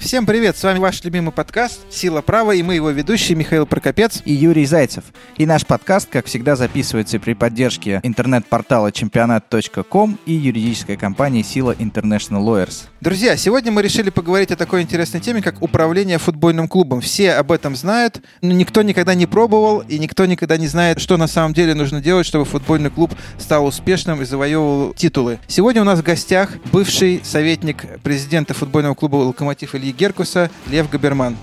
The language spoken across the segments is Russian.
Всем привет, с вами ваш любимый подкаст «Сила права» и мы его ведущие Михаил Прокопец и Юрий Зайцев. И наш подкаст, как всегда, записывается при поддержке интернет-портала чемпионат.ком и юридической компании «Сила International Lawyers». Друзья, сегодня мы решили поговорить о такой интересной теме, как управление футбольным клубом. Все об этом знают, но никто никогда не пробовал и никто никогда не знает, что на самом деле нужно делать, чтобы футбольный клуб стал успешным и завоевывал титулы. Сегодня у нас в гостях бывший советник президента футбольного клуба «Локомотив» Ильи Геркуса Лев Габерман.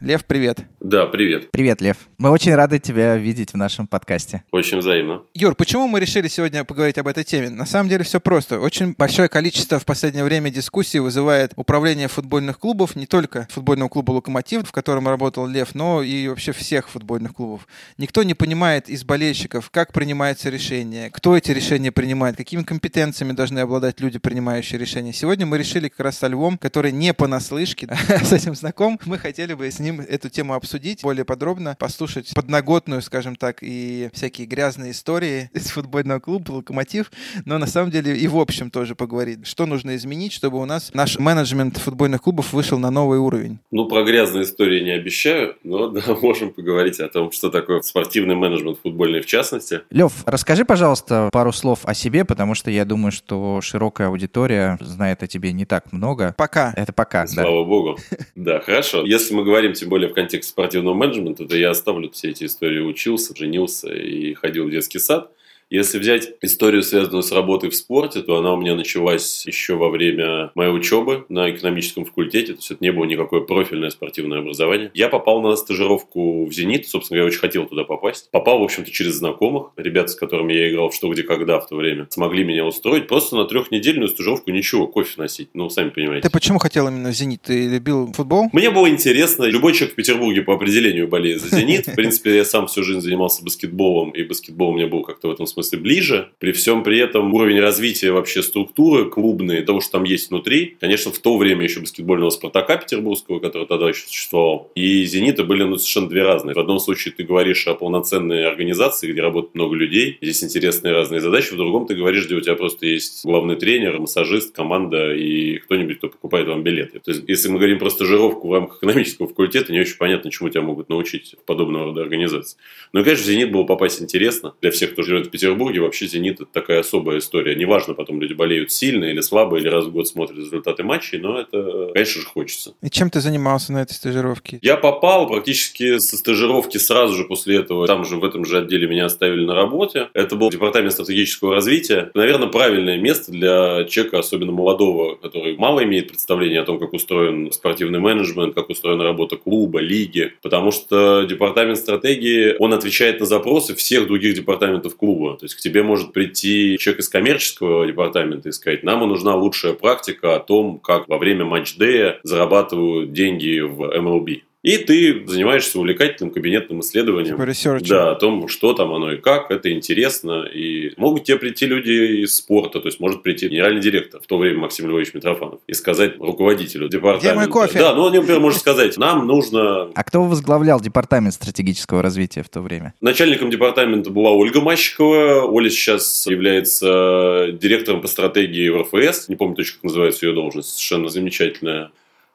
Лев, привет. Да, привет. Привет, Лев. Мы очень рады тебя видеть в нашем подкасте. Очень взаимно. Юр, почему мы решили сегодня поговорить об этой теме? На самом деле все просто. Очень большое количество в последнее время дискуссий вызывает управление футбольных клубов, не только футбольного клуба «Локомотив», в котором работал Лев, но и вообще всех футбольных клубов. Никто не понимает из болельщиков, как принимается решение, кто эти решения принимает, какими компетенциями должны обладать люди, принимающие решения. Сегодня мы решили как раз со Львом, который не понаслышке с этим знаком, мы хотели бы с ним ним эту тему обсудить более подробно, послушать подноготную, скажем так, и всякие грязные истории из футбольного клуба «Локомотив», но на самом деле и в общем тоже поговорить, что нужно изменить, чтобы у нас наш менеджмент футбольных клубов вышел на новый уровень. Ну, про грязные истории не обещаю, но да, можем поговорить о том, что такое спортивный менеджмент футбольный в частности. Лев, расскажи, пожалуйста, пару слов о себе, потому что я думаю, что широкая аудитория знает о тебе не так много. Пока. Это пока, Слава да. богу. Да, хорошо. Если мы говорим тем более в контексте спортивного менеджмента, то я оставлю все эти истории. Учился, женился и ходил в детский сад. Если взять историю, связанную с работой в спорте, то она у меня началась еще во время моей учебы на экономическом факультете. То есть это не было никакое профильное спортивное образование. Я попал на стажировку в «Зенит». Собственно, я очень хотел туда попасть. Попал, в общем-то, через знакомых. Ребята, с которыми я играл в «Что, где, когда» в то время, смогли меня устроить. Просто на трехнедельную стажировку ничего, кофе носить. Ну, сами понимаете. Ты почему хотел именно в «Зенит»? Ты любил футбол? Мне было интересно. Любой человек в Петербурге по определению болеет за «Зенит». В принципе, я сам всю жизнь занимался баскетболом, и баскетбол мне был как-то в этом смысле ближе. При всем при этом уровень развития вообще структуры клубной, того, что там есть внутри, конечно, в то время еще баскетбольного «Спартака» петербургского, который тогда еще существовал, и «Зенита» были ну, совершенно две разные. В одном случае ты говоришь о полноценной организации, где работает много людей, здесь интересные разные задачи, в другом ты говоришь, где у тебя просто есть главный тренер, массажист, команда и кто-нибудь, кто покупает вам билеты. То есть, если мы говорим про стажировку в рамках экономического факультета, не очень понятно, чему тебя могут научить в подобного рода организации. Ну и, конечно, в «Зенит» было попасть интересно. Для всех, кто живет в Петербурге, вообще «Зенит» – это такая особая история. Неважно, потом люди болеют сильно или слабо, или раз в год смотрят результаты матчей, но это, конечно же, хочется. И чем ты занимался на этой стажировке? Я попал практически со стажировки сразу же после этого. Там же в этом же отделе меня оставили на работе. Это был департамент стратегического развития. Наверное, правильное место для человека, особенно молодого, который мало имеет представления о том, как устроен спортивный менеджмент, как устроена работа клуба, лиги. Потому что департамент стратегии, он отвечает на запросы всех других департаментов клуба. То есть к тебе может прийти человек из коммерческого департамента и сказать, нам нужна лучшая практика о том, как во время матч-дея зарабатывают деньги в MLB. И ты занимаешься увлекательным кабинетным исследованием. Типа да, о том, что там оно и как, это интересно. И могут тебе прийти люди из спорта, то есть может прийти генеральный директор, в то время Максим Львович Митрофанов, и сказать руководителю департамента. Где мой кофе? Да, ну он, например, может сказать, нам нужно... А кто возглавлял департамент стратегического развития в то время? Начальником департамента была Ольга Мащикова. Оля сейчас является директором по стратегии в РФС. Не помню точно, как называется ее должность. Совершенно замечательная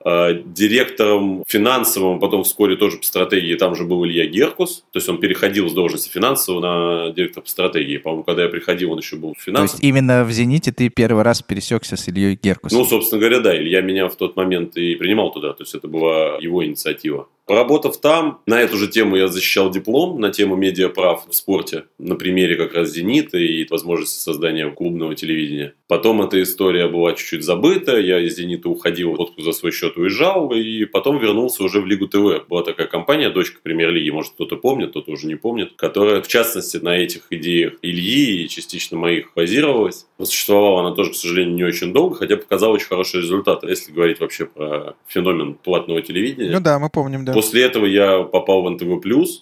директором финансовым, потом вскоре тоже по стратегии, там же был Илья Геркус, то есть он переходил с должности финансового на директора по стратегии. По-моему, когда я приходил, он еще был финансовым. То есть именно в «Зените» ты первый раз пересекся с Ильей Геркусом? Ну, собственно говоря, да. Илья меня в тот момент и принимал туда, то есть это была его инициатива. Поработав там, на эту же тему я защищал диплом, на тему медиаправ в спорте, на примере как раз «Зенита» и возможности создания клубного телевидения. Потом эта история была чуть-чуть забыта, я из «Зенита» уходил, отпуск за свой счет уезжал, и потом вернулся уже в Лигу ТВ. Была такая компания, дочка премьер-лиги, может кто-то помнит, кто-то уже не помнит, которая, в частности, на этих идеях Ильи и частично моих базировалась. Но существовала она тоже, к сожалению, не очень долго, хотя показала очень хорошие результаты, если говорить вообще про феномен платного телевидения. Ну да, мы помним, да. После этого я попал в НТВ+,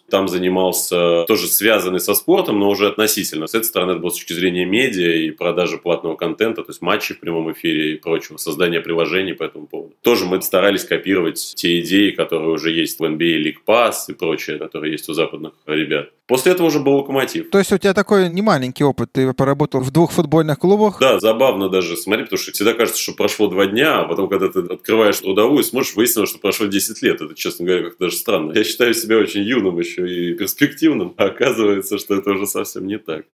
там занимался тоже связанный со спортом, но уже относительно. С этой стороны это было с точки зрения медиа и продажи платного контента, то есть матчи в прямом эфире и прочего, создание приложений по этому поводу. Тоже мы старались копировать те идеи, которые уже есть в NBA League Pass и прочее, которые есть у западных ребят. После этого уже был локомотив. То есть у тебя такой не маленький опыт. Ты поработал в двух футбольных клубах. Да, забавно даже смотреть, потому что всегда кажется, что прошло два дня, а потом, когда ты открываешь трудовую, смотришь, выяснилось, что прошло 10 лет. Это, честно говоря, как-то даже странно. Я считаю себя очень юным еще и перспективным, а оказывается, что это уже совсем не так.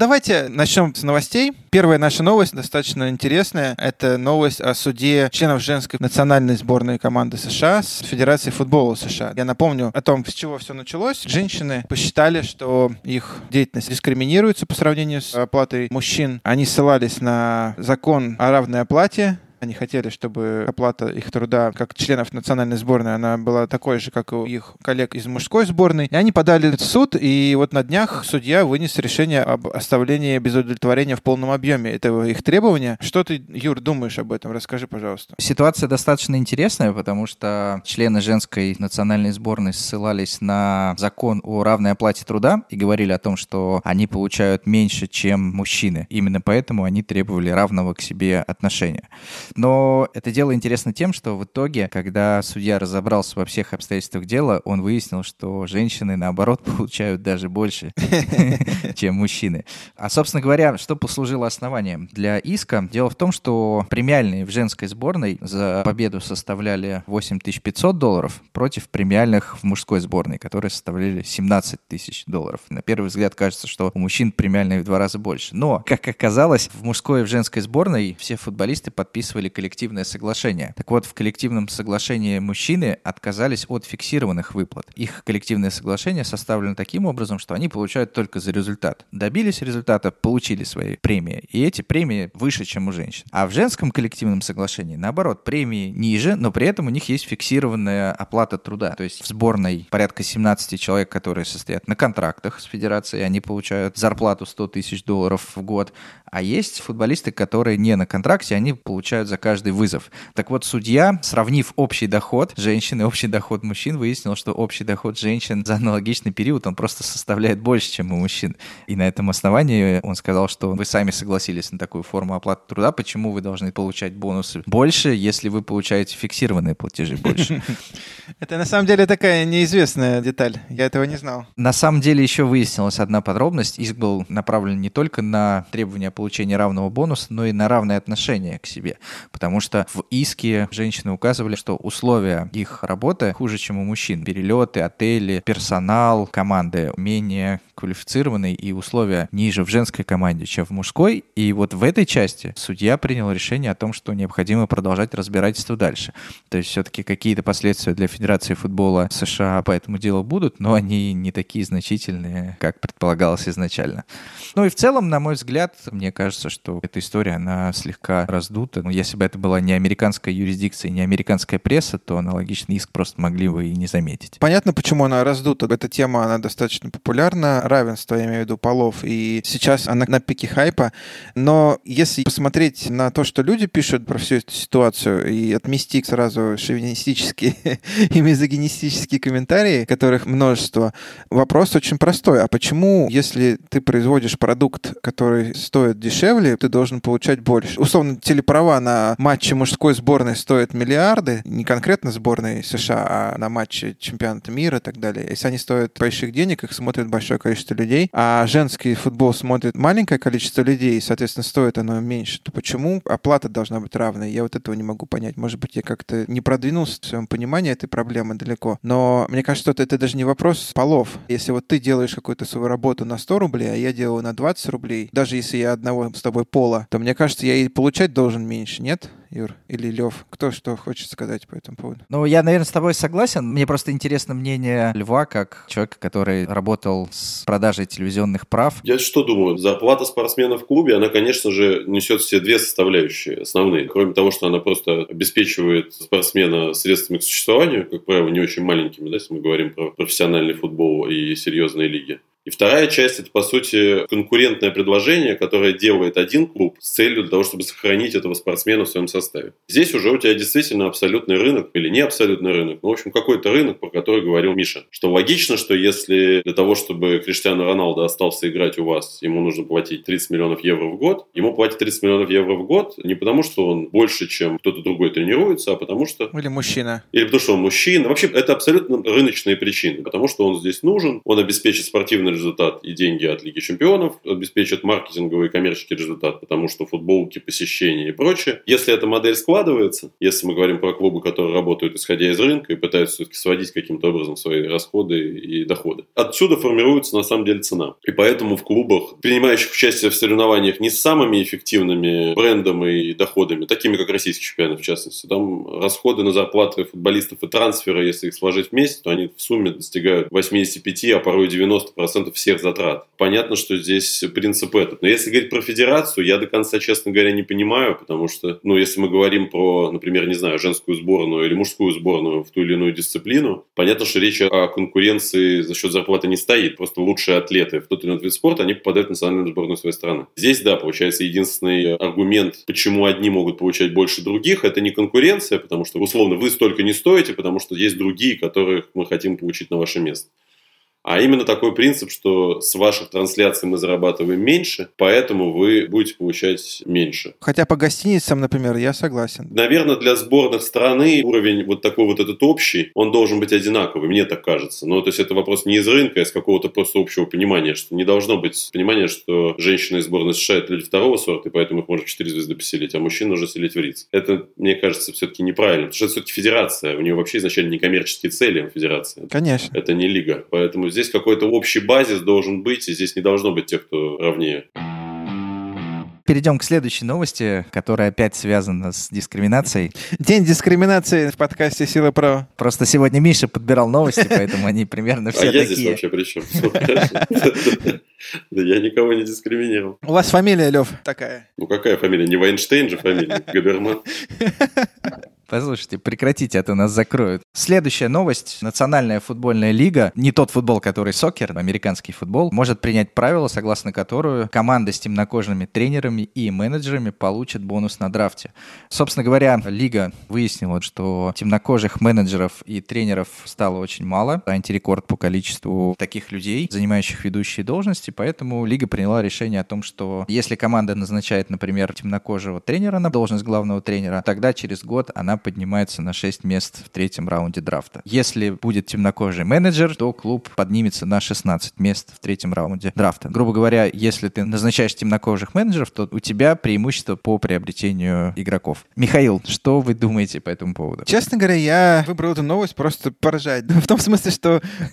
Давайте начнем с новостей. Первая наша новость достаточно интересная. Это новость о суде членов женской национальной сборной команды США с Федерацией футбола США. Я напомню о том, с чего все началось. Женщины посчитали, что их деятельность дискриминируется по сравнению с оплатой мужчин. Они ссылались на закон о равной оплате они хотели, чтобы оплата их труда как членов национальной сборной, она была такой же, как у их коллег из мужской сборной. И они подали в суд, и вот на днях судья вынес решение об оставлении без удовлетворения в полном объеме этого их требования. Что ты, Юр, думаешь об этом? Расскажи, пожалуйста. Ситуация достаточно интересная, потому что члены женской национальной сборной ссылались на закон о равной оплате труда и говорили о том, что они получают меньше, чем мужчины. Именно поэтому они требовали равного к себе отношения. Но это дело интересно тем, что в итоге, когда судья разобрался во всех обстоятельствах дела, он выяснил, что женщины, наоборот, получают даже больше, чем мужчины. А, собственно говоря, что послужило основанием для иска? Дело в том, что премиальные в женской сборной за победу составляли 8500 долларов против премиальных в мужской сборной, которые составляли 17 тысяч долларов. На первый взгляд кажется, что у мужчин премиальные в два раза больше. Но, как оказалось, в мужской и в женской сборной все футболисты подписывали подписывали коллективное соглашение. Так вот, в коллективном соглашении мужчины отказались от фиксированных выплат. Их коллективное соглашение составлено таким образом, что они получают только за результат. Добились результата, получили свои премии. И эти премии выше, чем у женщин. А в женском коллективном соглашении, наоборот, премии ниже, но при этом у них есть фиксированная оплата труда. То есть в сборной порядка 17 человек, которые состоят на контрактах с федерацией, они получают зарплату 100 тысяч долларов в год. А есть футболисты, которые не на контракте, они получают за каждый вызов. Так вот, судья, сравнив общий доход женщин и общий доход мужчин, выяснил, что общий доход женщин за аналогичный период, он просто составляет больше, чем у мужчин. И на этом основании он сказал, что вы сами согласились на такую форму оплаты труда, почему вы должны получать бонусы больше, если вы получаете фиксированные платежи больше. Это на самом деле такая неизвестная деталь. Я этого не знал. На самом деле еще выяснилась одна подробность. Иск был направлен не только на требования получения равного бонуса, но и на равное отношение к себе потому что в иске женщины указывали, что условия их работы хуже, чем у мужчин. Перелеты, отели, персонал, команды менее квалифицированные и условия ниже в женской команде, чем в мужской. И вот в этой части судья принял решение о том, что необходимо продолжать разбирательство дальше. То есть все-таки какие-то последствия для Федерации футбола США по этому делу будут, но они не такие значительные, как предполагалось изначально. Ну и в целом, на мой взгляд, мне кажется, что эта история, она слегка раздута. Ну, если бы это была не американская юрисдикция, не американская пресса, то аналогичный иск просто могли бы и не заметить. Понятно, почему она раздута. Эта тема, она достаточно популярна. Равенство, я имею в виду, полов. И сейчас она на пике хайпа. Но если посмотреть на то, что люди пишут про всю эту ситуацию, и отмести сразу шовинистические и мизогинистические комментарии, которых множество, вопрос очень простой. А почему, если ты производишь продукт, который стоит дешевле, ты должен получать больше? Условно, телеправа на матчи мужской сборной стоят миллиарды, не конкретно сборной США, а на матче чемпионата мира и так далее. Если они стоят больших денег, их смотрит большое количество людей, а женский футбол смотрит маленькое количество людей, и, соответственно, стоит оно меньше, то почему оплата должна быть равной? Я вот этого не могу понять. Может быть, я как-то не продвинулся в своем понимании этой проблемы далеко. Но мне кажется, что это даже не вопрос полов. Если вот ты делаешь какую-то свою работу на 100 рублей, а я делаю на 20 рублей, даже если я одного с тобой пола, то мне кажется, я и получать должен меньше, нет? Юр? Или Лев? Кто что хочет сказать по этому поводу? Ну, я, наверное, с тобой согласен. Мне просто интересно мнение Льва, как человека, который работал с продажей телевизионных прав. Я что думаю? Зарплата спортсмена в клубе, она, конечно же, несет все две составляющие основные. Кроме того, что она просто обеспечивает спортсмена средствами к существованию, как правило, не очень маленькими, да, если мы говорим про профессиональный футбол и серьезные лиги И вторая часть – это, по сути, конкурентное предложение, которое делает один клуб с целью для того, чтобы сохранить этого спортсмена в своем составе. Здесь уже у тебя действительно абсолютный рынок или не абсолютный рынок, ну, в общем, какой-то рынок, про который говорил Миша. Что логично, что если для того, чтобы Криштиану Роналдо остался играть у вас, ему нужно платить 30 миллионов евро в год, ему платят 30 миллионов евро в год не потому, что он больше, чем кто-то другой тренируется, а потому что... Или мужчина. Или потому, что он мужчина. Вообще, это абсолютно рыночные причины. Потому что он здесь нужен, он обеспечит спортивный результат и деньги от Лиги Чемпионов, обеспечит маркетинговый и коммерческий результат, потому что футболки, посещения и прочее. Если эта модель складывается, если мы говорим про клубы, которые работают исходя из рынка и пытаются все-таки сводить каким-то образом свои расходы и доходы, отсюда формируется на самом деле цена. И поэтому в клубах, принимающих участие в соревнованиях не с самыми эффективными брендами и доходами, такими как российский чемпионат в частности, там расходы на зарплаты футболистов и трансферы, если их сложить вместе, то они в сумме достигают 85, а порой 90% всех затрат. Понятно, что здесь принцип этот. Но если говорить про федерацию, я до конца, честно говоря, не понимаю, потому что, ну, если мы говорим про, например, не знаю, женскую сборную или мужскую сборную в ту или иную дисциплину, понятно, что речь о конкуренции за счет зарплаты не стоит. Просто лучшие атлеты в тот или иной вид спорта, они попадают в национальную сборную своей страны. Здесь, да, получается, единственный аргумент, почему одни могут получать больше других, это не конкуренция, потому что, условно, вы столько не стоите, потому что есть другие, которых мы хотим получить на ваше место а именно такой принцип, что с ваших трансляций мы зарабатываем меньше, поэтому вы будете получать меньше. Хотя по гостиницам, например, я согласен. Наверное, для сборных страны уровень вот такой вот этот общий, он должен быть одинаковый, мне так кажется. Но то есть это вопрос не из рынка, а из какого-то просто общего понимания, что не должно быть понимания, что женщины из сборной США это люди второго сорта, и поэтому их можно в 4 звезды поселить, а мужчин нужно селить в риц. Это, мне кажется, все-таки неправильно, потому что это все-таки федерация, у нее вообще изначально не коммерческие цели, а федерация. Конечно. Это не лига, поэтому здесь какой-то общий базис должен быть, и здесь не должно быть тех, кто равнее. Перейдем к следующей новости, которая опять связана с дискриминацией. День дискриминации в подкасте «Сила Про». Просто сегодня Миша подбирал новости, поэтому они примерно все такие. А я здесь вообще при чем? Да я никого не дискриминировал. У вас фамилия, Лев, такая. Ну какая фамилия? Не Вайнштейн же фамилия, Габерман. Послушайте, прекратите, а то нас закроют. Следующая новость. Национальная футбольная лига, не тот футбол, который сокер, американский футбол, может принять правила, согласно которую команда с темнокожими тренерами и менеджерами получит бонус на драфте. Собственно говоря, лига выяснила, что темнокожих менеджеров и тренеров стало очень мало, антирекорд по количеству таких людей, занимающих ведущие должности, поэтому лига приняла решение о том, что если команда назначает, например, темнокожего тренера на должность главного тренера, тогда через год она поднимается на 6 мест в третьем раунде драфта. Если будет темнокожий менеджер, то клуб поднимется на 16 мест в третьем раунде драфта. Грубо говоря, если ты назначаешь темнокожих менеджеров, то у тебя преимущество по приобретению игроков. Михаил, что вы думаете по этому поводу? Честно говоря, я выбрал эту новость просто поражать. В том смысле, что...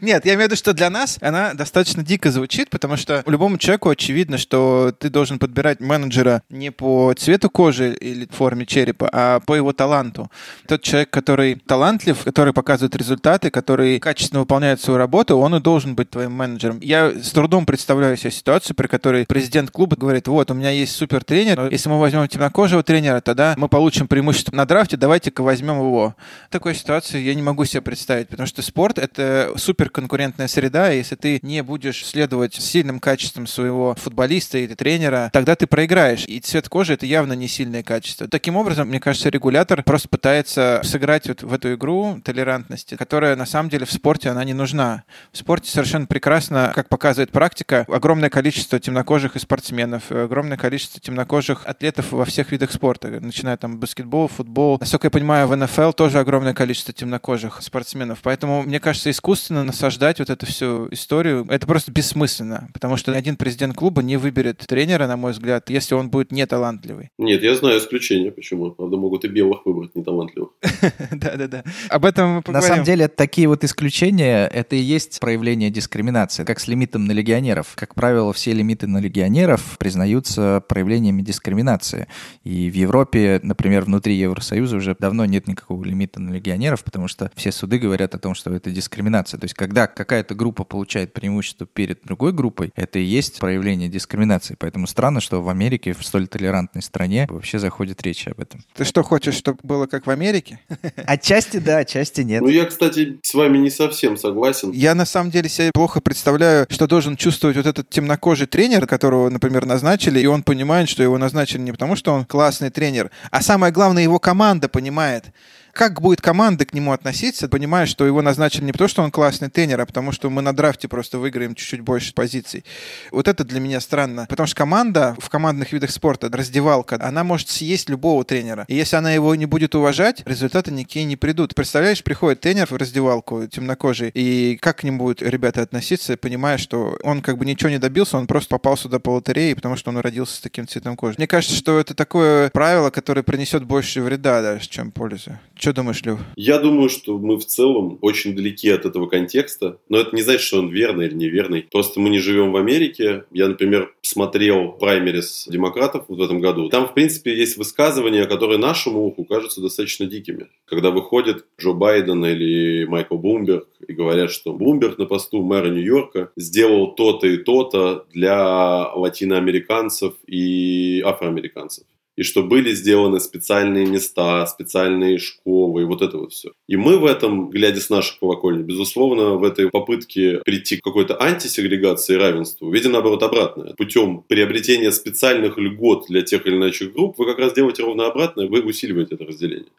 Нет, я имею в виду, что для нас она достаточно дико звучит, потому что любому человеку очевидно, что ты должен подбирать менеджера не по цвету кожи или форме черепа, а по его таланту. Тот человек, который талантлив, который показывает результаты, который качественно выполняет свою работу, он и должен быть твоим менеджером. Я с трудом представляю себе ситуацию, при которой президент клуба говорит, вот, у меня есть супер тренер, если мы возьмем темнокожего тренера, тогда мы получим преимущество на драфте, давайте-ка возьмем его. Такой ситуации я не могу себе представить, потому что спорт — это супер конкурентная среда, и если ты не будешь следовать сильным качествам своего футболиста или тренера, тогда ты проиграешь. И цвет кожи — это явно не сильный сильное качество. Таким образом, мне кажется, регулятор просто пытается сыграть вот в эту игру толерантности, которая на самом деле в спорте она не нужна. В спорте совершенно прекрасно, как показывает практика, огромное количество темнокожих и спортсменов, огромное количество темнокожих атлетов во всех видах спорта, начиная там баскетбол, футбол. Насколько я понимаю, в НФЛ тоже огромное количество темнокожих спортсменов. Поэтому, мне кажется, искусственно насаждать вот эту всю историю, это просто бессмысленно, потому что один президент клуба не выберет тренера, на мой взгляд, если он будет неталантливый. Нет, я знаю исключения, почему. Правда, могут и белых выбрать, неталантливых. Да-да-да. Об этом мы поговорим. На самом деле, такие вот исключения, это и есть проявление дискриминации, как с лимитом на легионеров. Как правило, все лимиты на легионеров признаются проявлениями дискриминации. И в Европе, например, внутри Евросоюза уже давно нет никакого лимита на легионеров, потому что все суды говорят о том, что это дискриминация. То есть, когда какая-то группа получает преимущество перед другой группой, это и есть проявление дискриминации. Поэтому странно, что в Америке, в столь толерантной стране, вообще заходит речь об этом. Ты что, хочешь, чтобы было как в Америке? Отчасти да, отчасти нет. Ну, я, кстати, с вами не совсем согласен. Я на самом деле себе плохо представляю, что должен чувствовать вот этот темнокожий тренер, которого, например, назначили, и он понимает, что его назначили не потому, что он классный тренер, а самое главное, его команда понимает, как будет команда к нему относиться, понимая, что его назначили не потому, что он классный тренер, а потому что мы на драфте просто выиграем чуть-чуть больше позиций. Вот это для меня странно. Потому что команда в командных видах спорта, раздевалка, она может съесть любого тренера. И если она его не будет уважать, результаты никакие не придут. Представляешь, приходит тренер в раздевалку темнокожий, и как к нему будут ребята относиться, понимая, что он как бы ничего не добился, он просто попал сюда по лотерее, потому что он родился с таким цветом кожи. Мне кажется, что это такое правило, которое принесет больше вреда даже, чем пользы. Что думаешь, Лев? Я думаю, что мы в целом очень далеки от этого контекста, но это не значит, что он верный или неверный. Просто мы не живем в Америке. Я, например, смотрел праймерис демократов в этом году. Там, в принципе, есть высказывания, которые нашему уху кажутся достаточно дикими. Когда выходит Джо Байден или Майкл Блумберг и говорят, что Блумберг на посту мэра Нью-Йорка сделал то-то и то-то для латиноамериканцев и афроамериканцев и что были сделаны специальные места, специальные школы, и вот это вот все. И мы в этом, глядя с нашей колокольни, безусловно, в этой попытке прийти к какой-то антисегрегации и равенству, видим, наоборот, обратное. Путем приобретения специальных льгот для тех или иных групп, вы как раз делаете ровно обратное, вы усиливаете это разделение.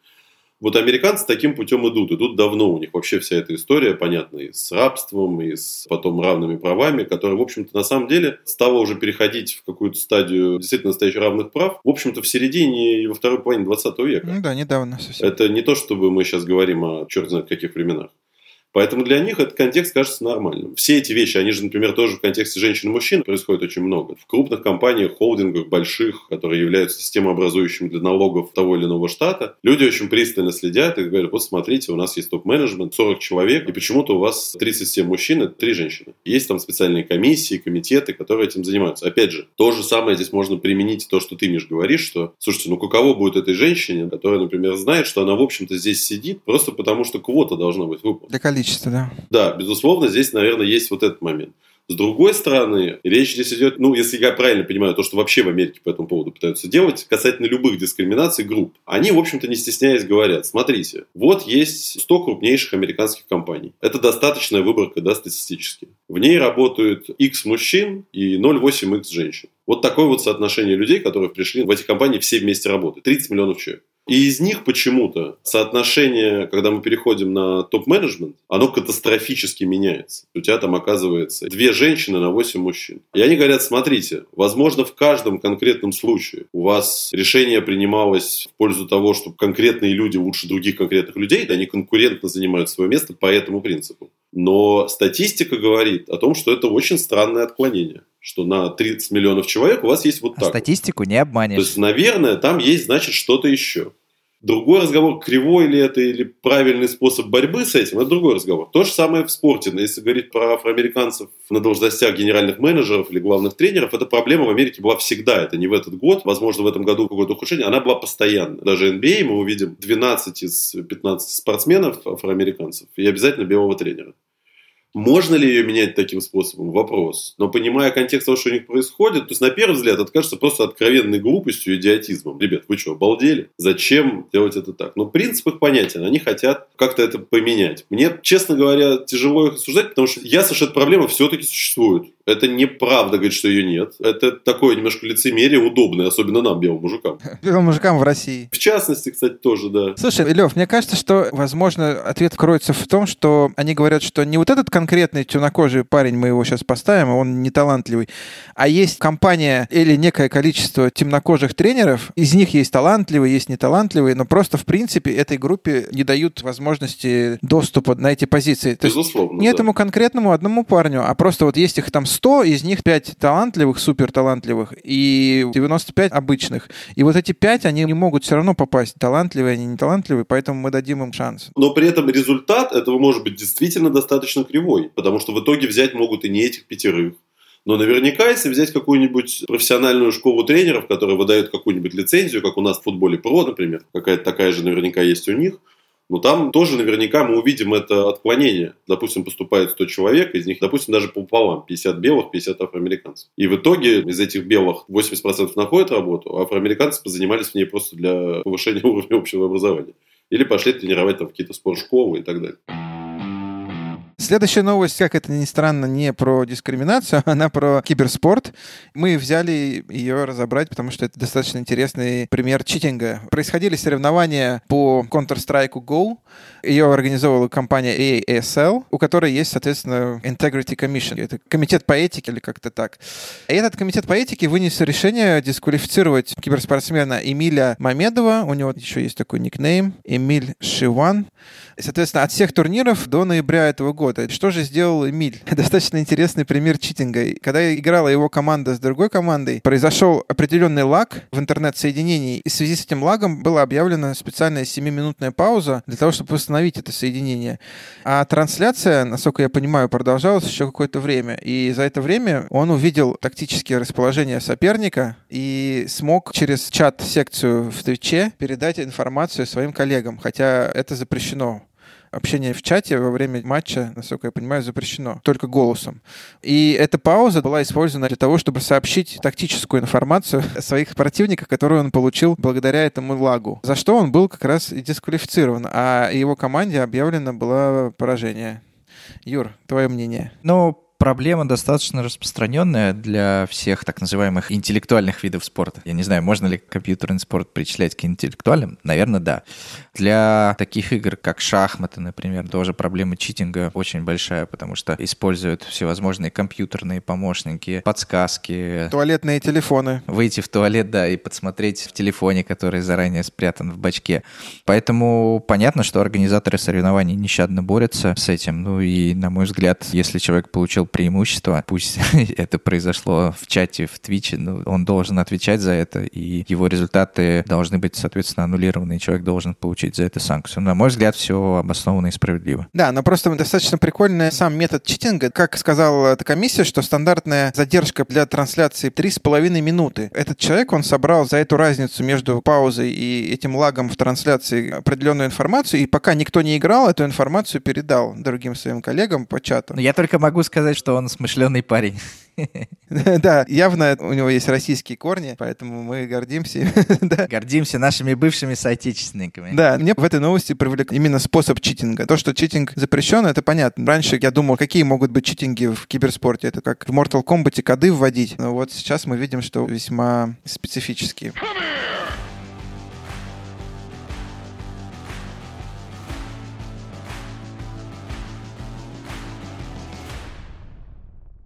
Вот американцы таким путем идут. Идут давно. У них вообще вся эта история понятна и с рабством, и с потом равными правами, которая, в общем-то, на самом деле стала уже переходить в какую-то стадию действительно настоящих равных прав. В общем-то, в середине и во второй половине 20 века. Ну да, недавно совсем. Это не то, чтобы мы сейчас говорим о черт знает каких временах. Поэтому для них этот контекст кажется нормальным. Все эти вещи, они же, например, тоже в контексте женщин и мужчин происходит очень много. В крупных компаниях, холдингах, больших, которые являются системообразующими для налогов того или иного штата, люди очень пристально следят и говорят, вот смотрите, у нас есть топ-менеджмент, 40 человек, и почему-то у вас 37 мужчин и 3 женщины. Есть там специальные комиссии, комитеты, которые этим занимаются. Опять же, то же самое здесь можно применить то, что ты, Миш, говоришь, что, слушайте, ну каково будет этой женщине, которая, например, знает, что она, в общем-то, здесь сидит просто потому, что квота должна быть выполнена количество, да. Да, безусловно, здесь, наверное, есть вот этот момент. С другой стороны, речь здесь идет, ну, если я правильно понимаю, то, что вообще в Америке по этому поводу пытаются делать, касательно любых дискриминаций групп. Они, в общем-то, не стесняясь говорят, смотрите, вот есть 100 крупнейших американских компаний. Это достаточная выборка, да, статистически. В ней работают X мужчин и 0,8X женщин. Вот такое вот соотношение людей, которые пришли в эти компании все вместе работают. 30 миллионов человек. И из них почему-то соотношение, когда мы переходим на топ-менеджмент, оно катастрофически меняется. У тебя там оказывается две женщины на 8 мужчин. И они говорят, смотрите, возможно, в каждом конкретном случае у вас решение принималось в пользу того, чтобы конкретные люди лучше других конкретных людей, да, они конкурентно занимают свое место по этому принципу. Но статистика говорит о том, что это очень странное отклонение что на 30 миллионов человек у вас есть вот а так. Статистику не обманешь. То есть, наверное, там есть, значит, что-то еще. Другой разговор, кривой ли это или правильный способ борьбы с этим, это другой разговор. То же самое в спорте. Но если говорить про афроамериканцев на должностях генеральных менеджеров или главных тренеров, эта проблема в Америке была всегда. Это не в этот год, возможно, в этом году какое-то ухудшение. Она была постоянно. Даже NBA мы увидим 12 из 15 спортсменов афроамериканцев и обязательно белого тренера. Можно ли ее менять таким способом? Вопрос. Но понимая контекст того, что у них происходит, то есть на первый взгляд это кажется просто откровенной глупостью и идиотизмом. Ребят, вы что, обалдели? Зачем делать это так? Но принцип их понятен. Они хотят как-то это поменять. Мне, честно говоря, тяжело их осуждать, потому что ясно, что эта проблема все-таки существует. Это неправда говорить, что ее нет. Это такое немножко лицемерие удобное, особенно нам, белым мужикам. Белым мужикам в России. В частности, кстати, тоже, да. Слушай, Лев, мне кажется, что, возможно, ответ кроется в том, что они говорят, что не вот этот конкретный темнокожий парень, мы его сейчас поставим, он не талантливый, а есть компания или некое количество темнокожих тренеров, из них есть талантливые, есть неталантливые, но просто, в принципе, этой группе не дают возможности доступа на эти позиции. То Безусловно, не да. этому конкретному одному парню, а просто вот есть их там 100, из них 5 талантливых, супер талантливых, и 95 обычных. И вот эти 5, они не могут все равно попасть, талантливые они, не талантливые, поэтому мы дадим им шанс. Но при этом результат этого может быть действительно достаточно кривой, потому что в итоге взять могут и не этих пятерых. Но наверняка, если взять какую-нибудь профессиональную школу тренеров, которая выдает какую-нибудь лицензию, как у нас в футболе ПРО, например, какая-то такая же наверняка есть у них – Но там тоже наверняка мы увидим это отклонение. Допустим, поступает 100 человек, из них, допустим, даже пополам. 50 белых, 50 афроамериканцев. И в итоге из этих белых 80% находят работу, а афроамериканцы позанимались в ней просто для повышения уровня общего образования. Или пошли тренировать там какие-то спортшколы и так далее. Следующая новость, как это ни странно, не про дискриминацию, она про киберспорт. Мы взяли ее разобрать, потому что это достаточно интересный пример читинга. Происходили соревнования по Counter-Strike Go. Ее организовывала компания ASL, у которой есть, соответственно, Integrity Commission. Это комитет по этике или как-то так. И этот комитет по этике вынес решение дисквалифицировать киберспортсмена Эмиля Мамедова. У него еще есть такой никнейм. Эмиль Шиван. Соответственно, от всех турниров до ноября этого года. Что же сделал Эмиль? Достаточно интересный пример читинга. Когда играла его команда с другой командой, произошел определенный лаг в интернет-соединении, и в связи с этим лагом была объявлена специальная 7-минутная пауза для того, чтобы восстановить это соединение. А трансляция, насколько я понимаю, продолжалась еще какое-то время. И за это время он увидел тактические расположения соперника и смог через чат-секцию в Твиче передать информацию своим коллегам, хотя это запрещено общение в чате во время матча, насколько я понимаю, запрещено. Только голосом. И эта пауза была использована для того, чтобы сообщить тактическую информацию о своих противниках, которую он получил благодаря этому лагу. За что он был как раз и дисквалифицирован. А его команде объявлено было поражение. Юр, твое мнение? Ну, проблема достаточно распространенная для всех так называемых интеллектуальных видов спорта. Я не знаю, можно ли компьютерный спорт причислять к интеллектуальным? Наверное, да. Для таких игр, как шахматы, например, тоже проблема читинга очень большая, потому что используют всевозможные компьютерные помощники, подсказки. Туалетные телефоны. Выйти в туалет, да, и подсмотреть в телефоне, который заранее спрятан в бачке. Поэтому понятно, что организаторы соревнований нещадно борются с этим. Ну и, на мой взгляд, если человек получил преимущество. Пусть это произошло в чате, в Твиче, но он должен отвечать за это, и его результаты должны быть, соответственно, аннулированы, и человек должен получить за это санкцию. На мой взгляд, все обоснованно и справедливо. Да, но просто достаточно прикольный сам метод читинга. Как сказала эта комиссия, что стандартная задержка для трансляции 3,5 минуты. Этот человек, он собрал за эту разницу между паузой и этим лагом в трансляции определенную информацию, и пока никто не играл, эту информацию передал другим своим коллегам по чату. Я только могу сказать, что он смышленый парень. Да, явно у него есть российские корни, поэтому мы гордимся. Гордимся нашими бывшими соотечественниками. Да, мне в этой новости привлек именно способ читинга. То, что читинг запрещен, это понятно. Раньше я думал, какие могут быть читинги в киберспорте. Это как в Mortal Kombat коды вводить. Но вот сейчас мы видим, что весьма специфические.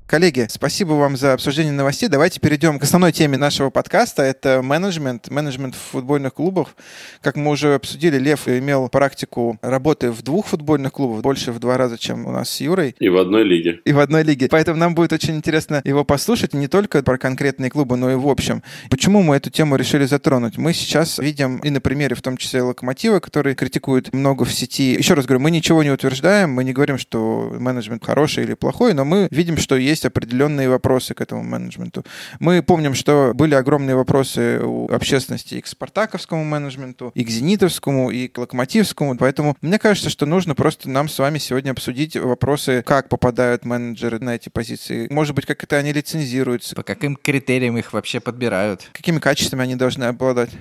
Коллеги, спасибо вам за обсуждение новостей. Давайте перейдем к основной теме нашего подкаста. Это менеджмент, менеджмент футбольных клубах. Как мы уже обсудили, Лев имел практику работы в двух футбольных клубах, больше в два раза, чем у нас с Юрой. И в одной лиге. И в одной лиге. Поэтому нам будет очень интересно его послушать, не только про конкретные клубы, но и в общем. Почему мы эту тему решили затронуть? Мы сейчас видим и на примере, в том числе Локомотива, который критикует много в сети. Еще раз говорю, мы ничего не утверждаем, мы не говорим, что менеджмент хороший или плохой, но мы видим, что есть есть определенные вопросы к этому менеджменту. Мы помним, что были огромные вопросы у общественности и к спартаковскому менеджменту, и к зенитовскому, и к локомотивскому. Поэтому мне кажется, что нужно просто нам с вами сегодня обсудить вопросы, как попадают менеджеры на эти позиции. Может быть, как это они лицензируются. По каким критериям их вообще подбирают? Какими качествами они должны обладать?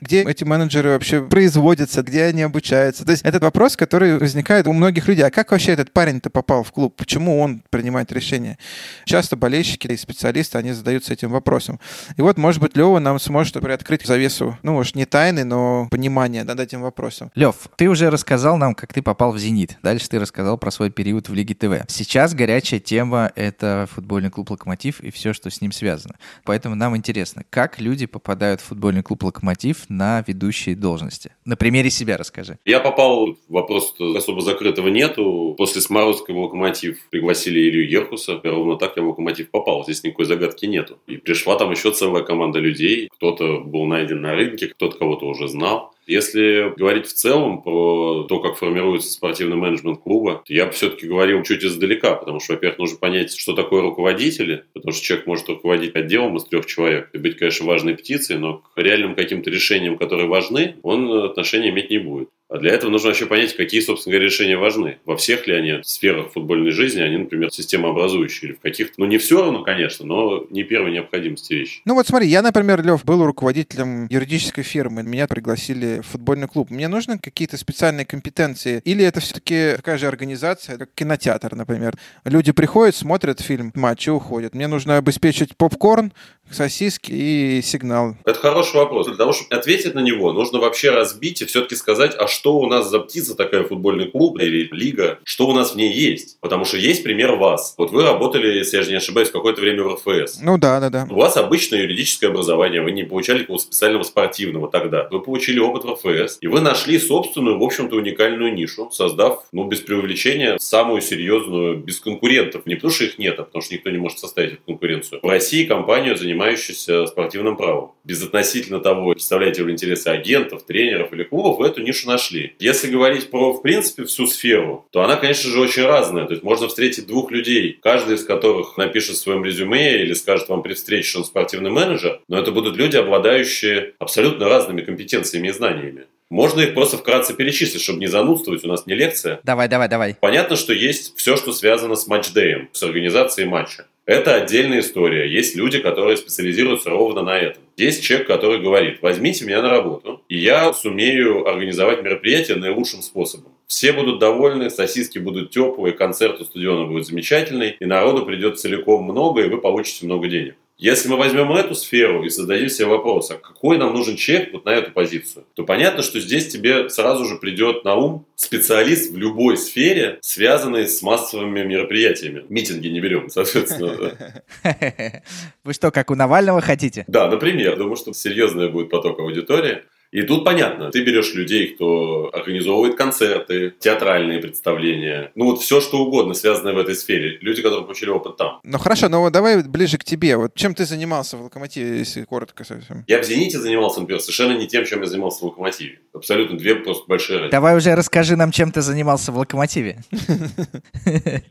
Где эти менеджеры вообще производятся? Где они обучаются? То есть этот вопрос, который возникает у многих людей. А как вообще этот парень-то попал в клуб? Почему он принимает решение? Часто болельщики и специалисты, они задаются этим вопросом. И вот, может быть, Лева нам сможет приоткрыть завесу, ну, может, не тайны, но понимания над этим вопросом. Лев, ты уже рассказал нам, как ты попал в «Зенит». Дальше ты рассказал про свой период в Лиге ТВ. Сейчас горячая тема — это футбольный клуб «Локомотив» и все, что с ним связано. Поэтому нам интересно, как люди попадают в футбольный клуб «Локомотив» на ведущие должности? На примере себя расскажи. Я попал, вопрос особо закрытого нету. После Смородского «Локомотив» пригласили Илью Ерхуса, ровно ровно так я в локомотив попал. Здесь никакой загадки нету. И пришла там еще целая команда людей. Кто-то был найден на рынке, кто-то кого-то уже знал. Если говорить в целом про то, как формируется спортивный менеджмент клуба, я бы все-таки говорил чуть издалека, потому что, во-первых, нужно понять, что такое руководители, потому что человек может руководить отделом из трех человек и быть, конечно, важной птицей, но к реальным каким-то решениям, которые важны, он отношения иметь не будет. А для этого нужно вообще понять, какие, собственно говоря, решения важны. Во всех ли они сферах футбольной жизни, они, например, системообразующие, или в каких-то, ну не все равно, конечно, но не первой необходимости вещи. Ну вот смотри, я, например, Лев, был руководителем юридической фирмы, меня пригласили в футбольный клуб. Мне нужны какие-то специальные компетенции? Или это все-таки такая же организация, как кинотеатр, например? Люди приходят, смотрят фильм, матч и уходят. Мне нужно обеспечить попкорн, сосиски и сигнал. Это хороший вопрос. Для того, чтобы ответить на него, нужно вообще разбить и все-таки сказать, а что у нас за птица такая футбольный клуб или лига, что у нас в ней есть. Потому что есть пример вас. Вот вы работали, если я же не ошибаюсь, какое-то время в РФС. Ну да, да, да. У вас обычное юридическое образование, вы не получали какого-то специального спортивного тогда. Вы получили опыт в РФС, и вы нашли собственную, в общем-то, уникальную нишу, создав, ну, без преувеличения, самую серьезную, без конкурентов. Не потому что их нет, а потому что никто не может составить эту конкуренцию. В России компанию, занимающуюся спортивным правом. Безотносительно того, представляете вы интересы агентов, тренеров или клубов, вы эту нишу нашли. Если говорить про, в принципе, всю сферу, то она, конечно же, очень разная. То есть можно встретить двух людей, каждый из которых напишет в своем резюме или скажет вам при встрече, что он спортивный менеджер, но это будут люди, обладающие абсолютно разными компетенциями и знаниями. Можно их просто вкратце перечислить, чтобы не занудствовать, у нас не лекция. Давай, давай, давай. Понятно, что есть все, что связано с матчдеем, с организацией матча. Это отдельная история. Есть люди, которые специализируются ровно на этом. Есть человек, который говорит, возьмите меня на работу, и я сумею организовать мероприятие наилучшим способом. Все будут довольны, сосиски будут теплые, концерт у стадиона будет замечательный, и народу придет целиком много, и вы получите много денег. Если мы возьмем эту сферу и зададим себе вопрос, а какой нам нужен человек вот на эту позицию, то понятно, что здесь тебе сразу же придет на ум специалист в любой сфере, связанный с массовыми мероприятиями. Митинги не берем, соответственно. Вы что, как у Навального хотите? Да, например. Думаю, что серьезный будет поток аудитории. И тут понятно, ты берешь людей, кто организовывает концерты, театральные представления, ну вот все, что угодно, связанное в этой сфере. Люди, которые получили опыт там. Ну хорошо, но вот давай ближе к тебе. Вот чем ты занимался в «Локомотиве», если коротко совсем? Я в «Зените» занимался, например, совершенно не тем, чем я занимался в «Локомотиве». Абсолютно две просто большие разницы. Давай уже расскажи нам, чем ты занимался в «Локомотиве».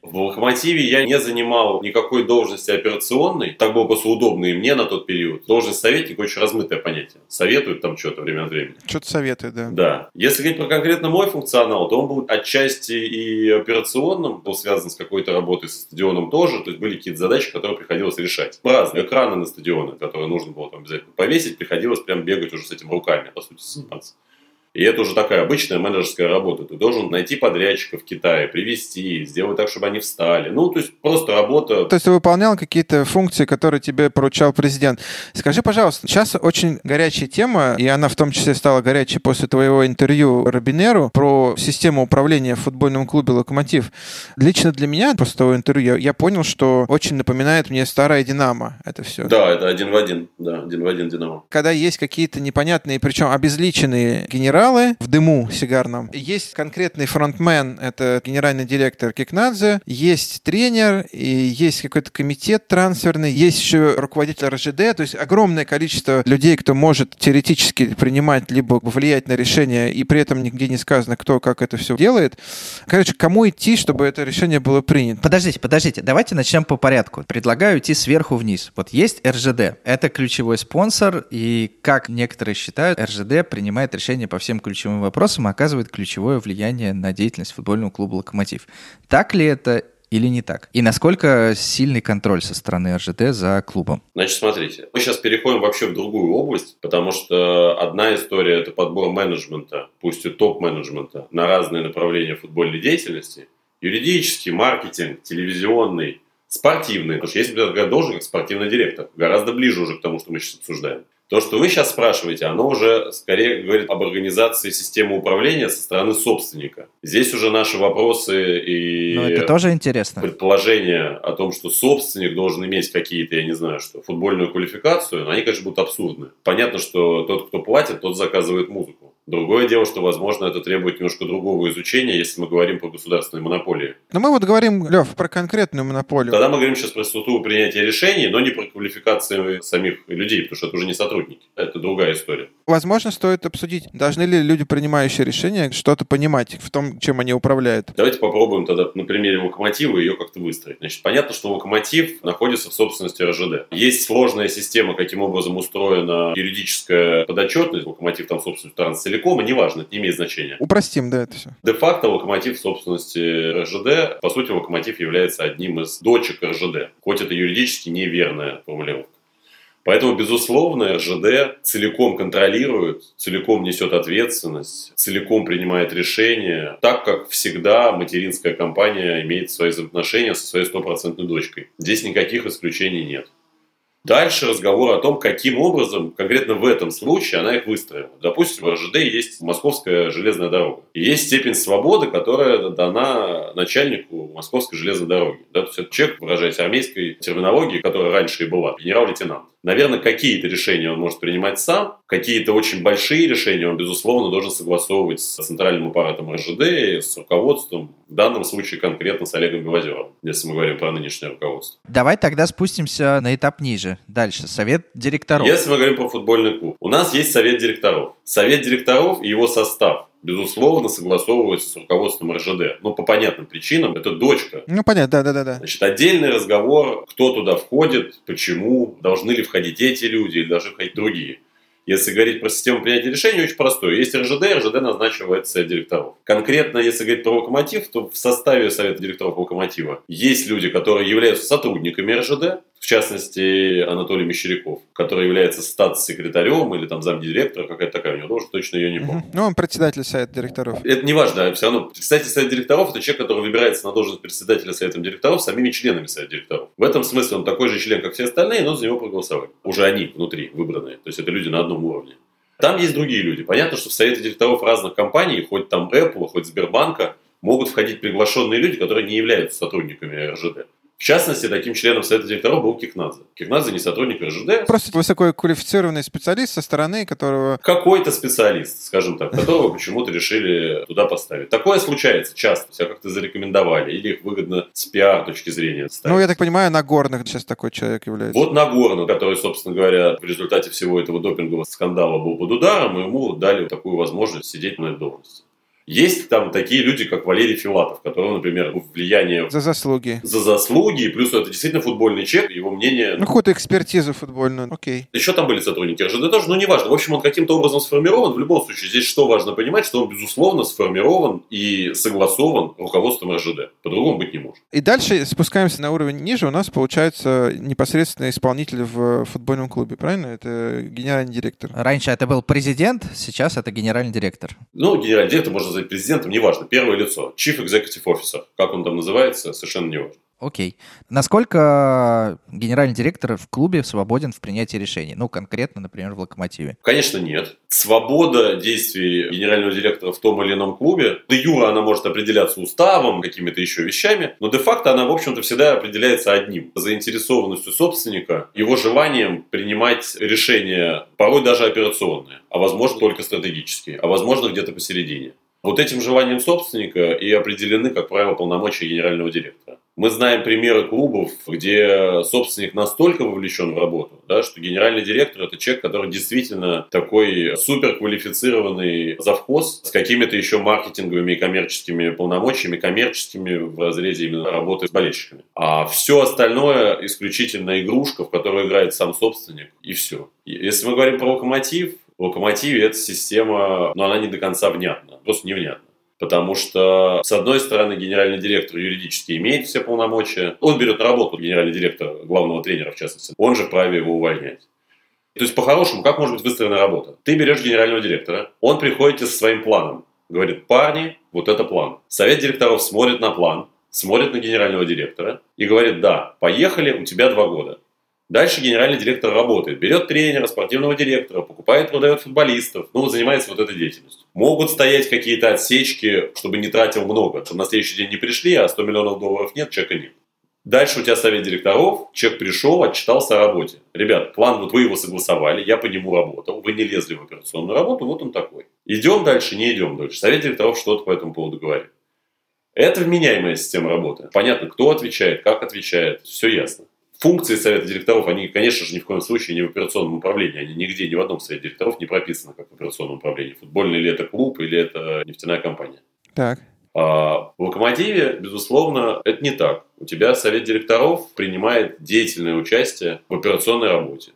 В «Локомотиве» я не занимал никакой должности операционной. Так было просто удобно и мне на тот период. Должность советника очень размытое понятие. Советуют там что-то время времени. Что-то советует, да. Да. Если говорить про конкретно мой функционал, то он был отчасти и операционным, был связан с какой-то работой со стадионом тоже, то есть были какие-то задачи, которые приходилось решать. Разные экраны на стадионы, которые нужно было там обязательно повесить, приходилось прям бегать уже с этим руками, по сути, заниматься. И это уже такая обычная менеджерская работа. Ты должен найти подрядчика в Китае, привести, сделать так, чтобы они встали. Ну, то есть просто работа. То есть ты выполнял какие-то функции, которые тебе поручал президент. Скажи, пожалуйста, сейчас очень горячая тема, и она в том числе стала горячей после твоего интервью Робинеру про систему управления в футбольном клубе «Локомотив». Лично для меня, после того интервью, я, я понял, что очень напоминает мне старая «Динамо» это все. Да, это один в один. Да, один в один «Динамо». Когда есть какие-то непонятные, причем обезличенные генералы, генералы в дыму сигарном. Есть конкретный фронтмен, это генеральный директор Кикнадзе, есть тренер, и есть какой-то комитет трансферный, есть еще руководитель РЖД, то есть огромное количество людей, кто может теоретически принимать либо влиять на решение, и при этом нигде не сказано, кто как это все делает. Короче, кому идти, чтобы это решение было принято? Подождите, подождите, давайте начнем по порядку. Предлагаю идти сверху вниз. Вот есть РЖД, это ключевой спонсор, и как некоторые считают, РЖД принимает решения по всем всем ключевым вопросам оказывает ключевое влияние на деятельность футбольного клуба «Локомотив». Так ли это или не так? И насколько сильный контроль со стороны РЖД за клубом? Значит, смотрите, мы сейчас переходим вообще в другую область, потому что одна история – это подбор менеджмента, пусть и топ-менеджмента, на разные направления футбольной деятельности. Юридический, маркетинг, телевизионный, спортивный. Потому что есть, например, должен как спортивный директор. Гораздо ближе уже к тому, что мы сейчас обсуждаем. То, что вы сейчас спрашиваете, оно уже скорее говорит об организации системы управления со стороны собственника. Здесь уже наши вопросы и Но это тоже интересно. предположения о том, что собственник должен иметь какие-то, я не знаю, что футбольную квалификацию, они, конечно, будут абсурдны. Понятно, что тот, кто платит, тот заказывает музыку. Другое дело, что, возможно, это требует немножко другого изучения, если мы говорим про государственные монополии. Но мы вот говорим, Лев, про конкретную монополию. Тогда мы говорим сейчас про структуру принятия решений, но не про квалификацию самих людей, потому что это уже не сотрудники. Это другая история. Возможно, стоит обсудить, должны ли люди, принимающие решения, что-то понимать в том, чем они управляют. Давайте попробуем тогда на примере локомотива ее как-то выстроить. Значит, понятно, что локомотив находится в собственности РЖД. Есть сложная система, каким образом устроена юридическая подотчетность. Локомотив там, собственно, Транстелеком целиком, и неважно, это не имеет значения. Упростим, да, это все. Де-факто локомотив собственности РЖД, по сути, локомотив является одним из дочек РЖД, хоть это юридически неверная формулировка. Поэтому, безусловно, РЖД целиком контролирует, целиком несет ответственность, целиком принимает решения, так как всегда материнская компания имеет свои взаимоотношения со своей стопроцентной дочкой. Здесь никаких исключений нет. Дальше разговор о том, каким образом конкретно в этом случае она их выстроила. Допустим, в РЖД есть Московская железная дорога. И есть степень свободы, которая дана начальнику Московской железной дороги. Да, то есть это человек, выражаясь армейской терминологией, которая раньше и была, генерал-лейтенант. Наверное, какие-то решения он может принимать сам, какие-то очень большие решения он, безусловно, должен согласовывать с центральным аппаратом РЖД с руководством, в данном случае конкретно с Олегом Белозеровым, если мы говорим про нынешнее руководство. Давай тогда спустимся на этап ниже. Дальше. Совет директоров. Если мы говорим про футбольный клуб, у нас есть совет директоров. Совет директоров и его состав безусловно, согласовывается с руководством РЖД. Ну, по понятным причинам, это дочка. Ну, понятно, да-да-да. Значит, отдельный разговор, кто туда входит, почему, должны ли входить эти люди или должны входить другие. Если говорить про систему принятия решений, очень простое. Есть РЖД, РЖД назначивает совет директоров. Конкретно, если говорить про локомотив, то в составе совета директоров локомотива есть люди, которые являются сотрудниками РЖД, в частности, Анатолий Мещеряков, который является статс-секретарем или там замдиректора, какая-то такая у него должность, точно ее не помню. Ну, он председатель совета директоров. Это не важно, все равно председатель совета директоров – это человек, который выбирается на должность председателя совета директоров самими членами совета директоров. В этом смысле он такой же член, как все остальные, но за него проголосовали. Уже они внутри выбранные, то есть это люди на одном уровне. Там есть другие люди. Понятно, что в совете директоров разных компаний, хоть там Apple, хоть Сбербанка, могут входить приглашенные люди, которые не являются сотрудниками РЖД. В частности, таким членом Совета директоров был Кикнадзе. Кикнадзе не сотрудник РЖД. Просто высококвалифицированный специалист со стороны, которого... Какой-то специалист, скажем так, которого почему-то решили туда поставить. Такое случается часто. Себя как-то зарекомендовали. Или их выгодно с пиар точки зрения ставить. Ну, я так понимаю, Нагорных сейчас такой человек является. Вот Нагорный, который, собственно говоря, в результате всего этого допингового скандала был под ударом, и ему дали такую возможность сидеть на этой должности. Есть там такие люди, как Валерий Филатов, которого, например, влияние... За заслуги. За заслуги, плюс это действительно футбольный человек, его мнение... Ну, какую-то экспертизу футбольную, окей. Еще там были сотрудники РЖД тоже, но неважно. В общем, он каким-то образом сформирован. В любом случае, здесь что важно понимать, что он, безусловно, сформирован и согласован руководством РЖД. По-другому быть не может. И дальше спускаемся на уровень ниже, у нас получается непосредственно исполнитель в футбольном клубе, правильно? Это генеральный директор. Раньше это был президент, сейчас это генеральный директор. Ну, генеральный директор можно сказать президентом, неважно, первое лицо, Chief Executive Officer, как он там называется, совершенно неважно. Окей. Насколько генеральный директор в клубе свободен в принятии решений? Ну, конкретно, например, в «Локомотиве». Конечно, нет. Свобода действий генерального директора в том или ином клубе, де юра она может определяться уставом, какими-то еще вещами, но де-факто она, в общем-то, всегда определяется одним. Заинтересованностью собственника, его желанием принимать решения, порой даже операционные, а возможно только стратегические, а возможно где-то посередине. Вот этим желанием собственника и определены, как правило, полномочия генерального директора. Мы знаем примеры клубов, где собственник настолько вовлечен в работу, да, что генеральный директор – это человек, который действительно такой суперквалифицированный завхоз с какими-то еще маркетинговыми и коммерческими полномочиями, коммерческими в разрезе именно работы с болельщиками. А все остальное исключительно игрушка, в которую играет сам собственник, и все. Если мы говорим про локомотив, в локомотиве эта система, но она не до конца внятна, просто невнятна. Потому что, с одной стороны, генеральный директор юридически имеет все полномочия. Он берет на работу генеральный директор, главного тренера, в частности. Он же вправе его увольнять. То есть, по-хорошему, как может быть выстроена работа? Ты берешь генерального директора, он приходит со своим планом. Говорит, парни, вот это план. Совет директоров смотрит на план, смотрит на генерального директора и говорит, да, поехали, у тебя два года. Дальше генеральный директор работает, берет тренера, спортивного директора, покупает, продает футболистов, ну вот занимается вот этой деятельностью. Могут стоять какие-то отсечки, чтобы не тратил много. Там на следующий день не пришли, а 100 миллионов долларов нет, чека нет. Дальше у тебя совет директоров, человек пришел, отчитался о работе. Ребят, план, вот вы его согласовали, я по нему работал, вы не лезли в операционную работу, вот он такой. Идем дальше, не идем дальше. Совет директоров что-то по этому поводу говорит. Это вменяемая система работы. Понятно, кто отвечает, как отвечает, все ясно функции совета директоров, они, конечно же, ни в коем случае не в операционном управлении. Они нигде, ни в одном совете директоров не прописаны как в операционном управлении. Футбольный ли это клуб или это нефтяная компания. Так. А в «Локомотиве», безусловно, это не так. У тебя совет директоров принимает деятельное участие в операционной работе.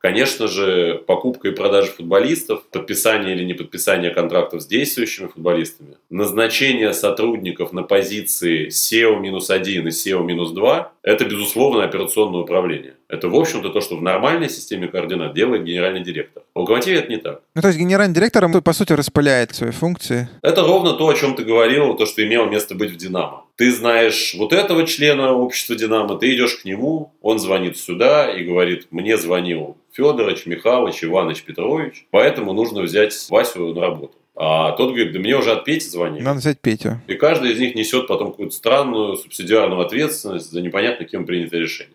Конечно же, покупка и продажа футболистов, подписание или не подписание контрактов с действующими футболистами, назначение сотрудников на позиции SEO-1 и SEO-2 – это, безусловно, операционное управление. Это, в общем-то, то, что в нормальной системе координат делает генеральный директор. В локомотиве это не так. Ну, то есть генеральный директор, по сути, распыляет свои функции. Это ровно то, о чем ты говорил, то, что имело место быть в «Динамо». Ты знаешь вот этого члена общества «Динамо», ты идешь к нему, он звонит сюда и говорит, мне звонил Федорович, Михайлович, Иванович, Петрович, поэтому нужно взять Васю на работу. А тот говорит, да мне уже от Пети звонили. Надо взять Петю. И каждый из них несет потом какую-то странную субсидиарную ответственность за непонятно кем принятое решение.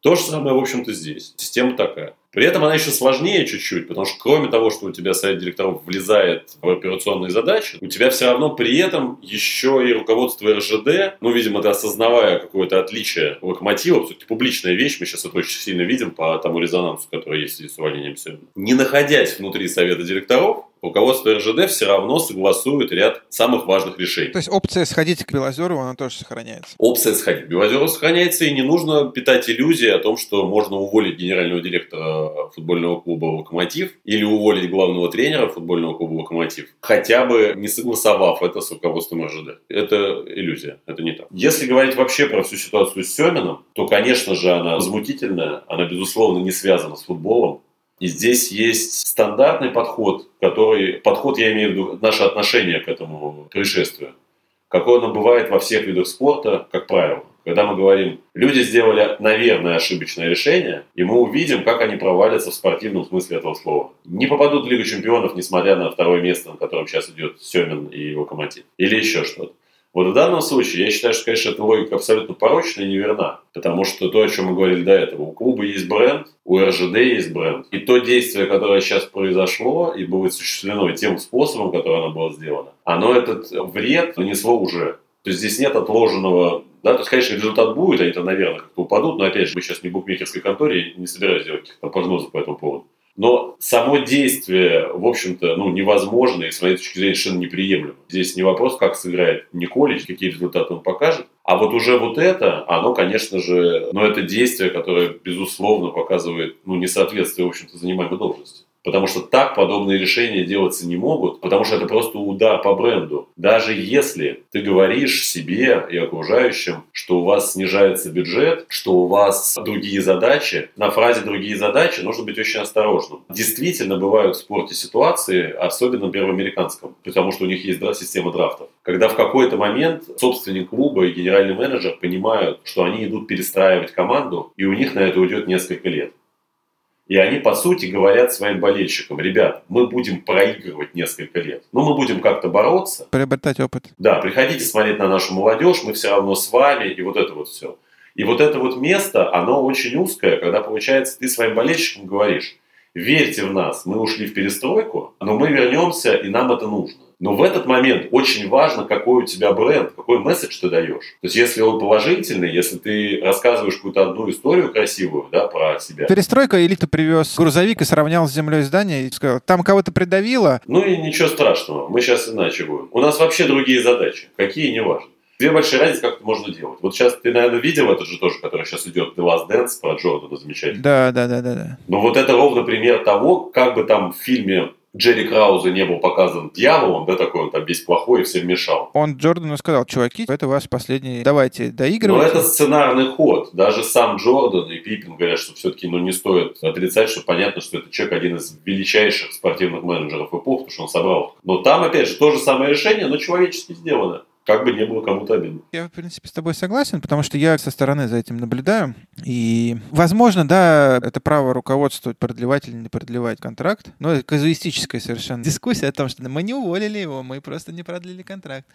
То же самое, в общем-то, здесь. Система такая. При этом она еще сложнее чуть-чуть, потому что кроме того, что у тебя совет директоров влезает в операционные задачи, у тебя все равно при этом еще и руководство РЖД, ну, видимо, ты осознавая какое-то отличие локомотива, все-таки публичная вещь, мы сейчас это очень сильно видим по тому резонансу, который есть с увольнением сегодня. Не находясь внутри совета директоров, руководство РЖД все равно согласует ряд самых важных решений. То есть опция сходить к Белозерову, она тоже сохраняется? Опция сходить к Белозерову сохраняется, и не нужно питать иллюзии о том, что можно уволить генерального директора футбольного клуба «Локомотив» или уволить главного тренера футбольного клуба «Локомотив», хотя бы не согласовав это с руководством РЖД. Это иллюзия, это не так. Если говорить вообще про всю ситуацию с Семином, то, конечно же, она возмутительная, она, безусловно, не связана с футболом. И здесь есть стандартный подход, который... Подход, я имею в виду, наше отношение к этому происшествию. Какое оно бывает во всех видах спорта, как правило. Когда мы говорим, люди сделали, наверное, ошибочное решение, и мы увидим, как они провалятся в спортивном смысле этого слова. Не попадут в Лигу чемпионов, несмотря на второе место, на котором сейчас идет Семин и Локомотив. Или еще что-то. Вот в данном случае я считаю, что, конечно, эта логика абсолютно порочная и неверна. Потому что то, о чем мы говорили до этого, у клуба есть бренд, у РЖД есть бренд. И то действие, которое сейчас произошло и будет осуществлено тем способом, которым оно было сделано, оно этот вред нанесло уже. То есть здесь нет отложенного да, то есть, конечно, результат будет, они там, наверное, как-то упадут, но, опять же, мы сейчас не в букмекерской конторе, не собираюсь делать каких-то прогнозов по этому поводу. Но само действие, в общем-то, ну, невозможно и, с моей точки зрения, совершенно неприемлемо. Здесь не вопрос, как сыграет Николич, какие результаты он покажет. А вот уже вот это, оно, конечно же, ну, это действие, которое, безусловно, показывает, ну, несоответствие, в общем-то, занимаемой должности. Потому что так подобные решения делаться не могут, потому что это просто удар по бренду. Даже если ты говоришь себе и окружающим, что у вас снижается бюджет, что у вас другие задачи, на фразе «другие задачи» нужно быть очень осторожным. Действительно бывают в спорте ситуации, особенно, в американском, потому что у них есть система драфтов, когда в какой-то момент собственник клуба и генеральный менеджер понимают, что они идут перестраивать команду, и у них на это уйдет несколько лет. И они, по сути, говорят своим болельщикам, ребят, мы будем проигрывать несколько лет, но мы будем как-то бороться. Приобретать опыт. Да, приходите смотреть на нашу молодежь, мы все равно с вами, и вот это вот все. И вот это вот место, оно очень узкое, когда, получается, ты своим болельщикам говоришь, верьте в нас, мы ушли в перестройку, но мы вернемся, и нам это нужно. Но в этот момент очень важно, какой у тебя бренд, какой месседж ты даешь. То есть, если он положительный, если ты рассказываешь какую-то одну историю красивую да, про себя. Перестройка элита привез грузовик и сравнял с землей здание и сказал, там кого-то придавило. Ну и ничего страшного, мы сейчас иначе будем. У нас вообще другие задачи, какие, не важно. Две большие разницы, как это можно делать. Вот сейчас ты, наверное, видел этот же тоже, который сейчас идет The Last Dance про Джордана замечательно. Да, да, да, да, да. Но вот это ровно пример того, как бы там в фильме Джерри Крауза не был показан дьяволом, да, такой он там весь плохой и всем мешал. Он Джордану сказал, чуваки, это ваш последний, давайте доигрывать. Но это сценарный ход. Даже сам Джордан и Пиппин говорят, что все-таки ну, не стоит отрицать, что понятно, что это человек один из величайших спортивных менеджеров эпох, потому что он собрал. Но там, опять же, то же самое решение, но человечески сделано как бы не было кому-то обидно. Я, в принципе, с тобой согласен, потому что я со стороны за этим наблюдаю. И, возможно, да, это право руководствовать, продлевать или не продлевать контракт. Но это казуистическая совершенно дискуссия о том, что мы не уволили его, мы просто не продлили контракт.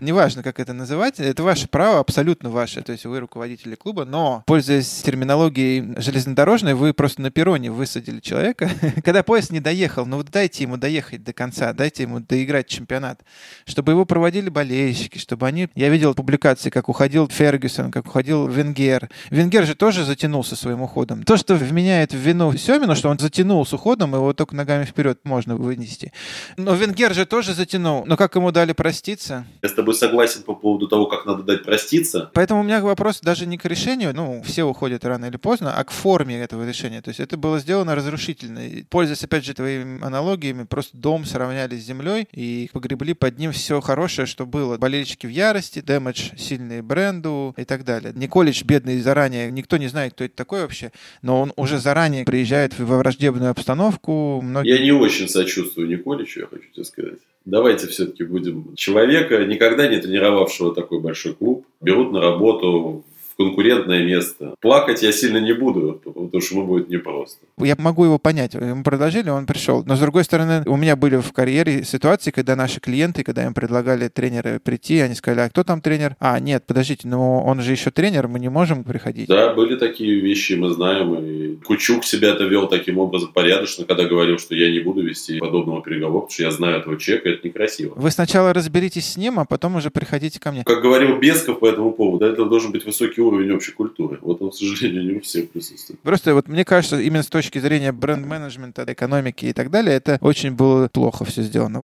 Неважно, как это называть, это ваше право, абсолютно ваше. То есть вы руководители клуба, но, пользуясь терминологией железнодорожной, вы просто на перроне высадили человека. Когда поезд не доехал, ну вот дайте ему доехать до конца, дайте ему доиграть чемпионат, чтобы его проводили болельщики, болельщики, чтобы они... Я видел публикации, как уходил Фергюсон, как уходил Венгер. Венгер же тоже затянулся своим уходом. То, что вменяет в вину Семину, что он затянул с уходом, его только ногами вперед можно вынести. Но Венгер же тоже затянул. Но как ему дали проститься? Я с тобой согласен по поводу того, как надо дать проститься. Поэтому у меня вопрос даже не к решению, ну, все уходят рано или поздно, а к форме этого решения. То есть это было сделано разрушительно. Пользуясь, опять же, твоими аналогиями, просто дом сравняли с землей и погребли под ним все хорошее, что было. Болельщики в ярости, дэмэдж сильный бренду и так далее. Николич бедный заранее, никто не знает, кто это такой вообще, но он уже заранее приезжает во враждебную обстановку. Многие... Я не очень сочувствую Николичу, я хочу тебе сказать. Давайте все-таки будем человека, никогда не тренировавшего такой большой клуб, берут на работу конкурентное место. Плакать я сильно не буду, потому что ему будет непросто. Я могу его понять. Ему предложили, он пришел. Но, с другой стороны, у меня были в карьере ситуации, когда наши клиенты, когда им предлагали тренера прийти, они сказали, а кто там тренер? А, нет, подождите, но он же еще тренер, мы не можем приходить. Да, были такие вещи, мы знаем. И Кучук себя-то вел таким образом порядочно, когда говорил, что я не буду вести подобного переговора, потому что я знаю этого человека, это некрасиво. Вы сначала разберитесь с ним, а потом уже приходите ко мне. Как говорил Бесков по этому поводу, это должен быть высокий уровень общей культуры. Вот он, к сожалению, не у всех присутствует. Просто вот мне кажется, именно с точки зрения бренд-менеджмента, экономики и так далее, это очень было плохо все сделано.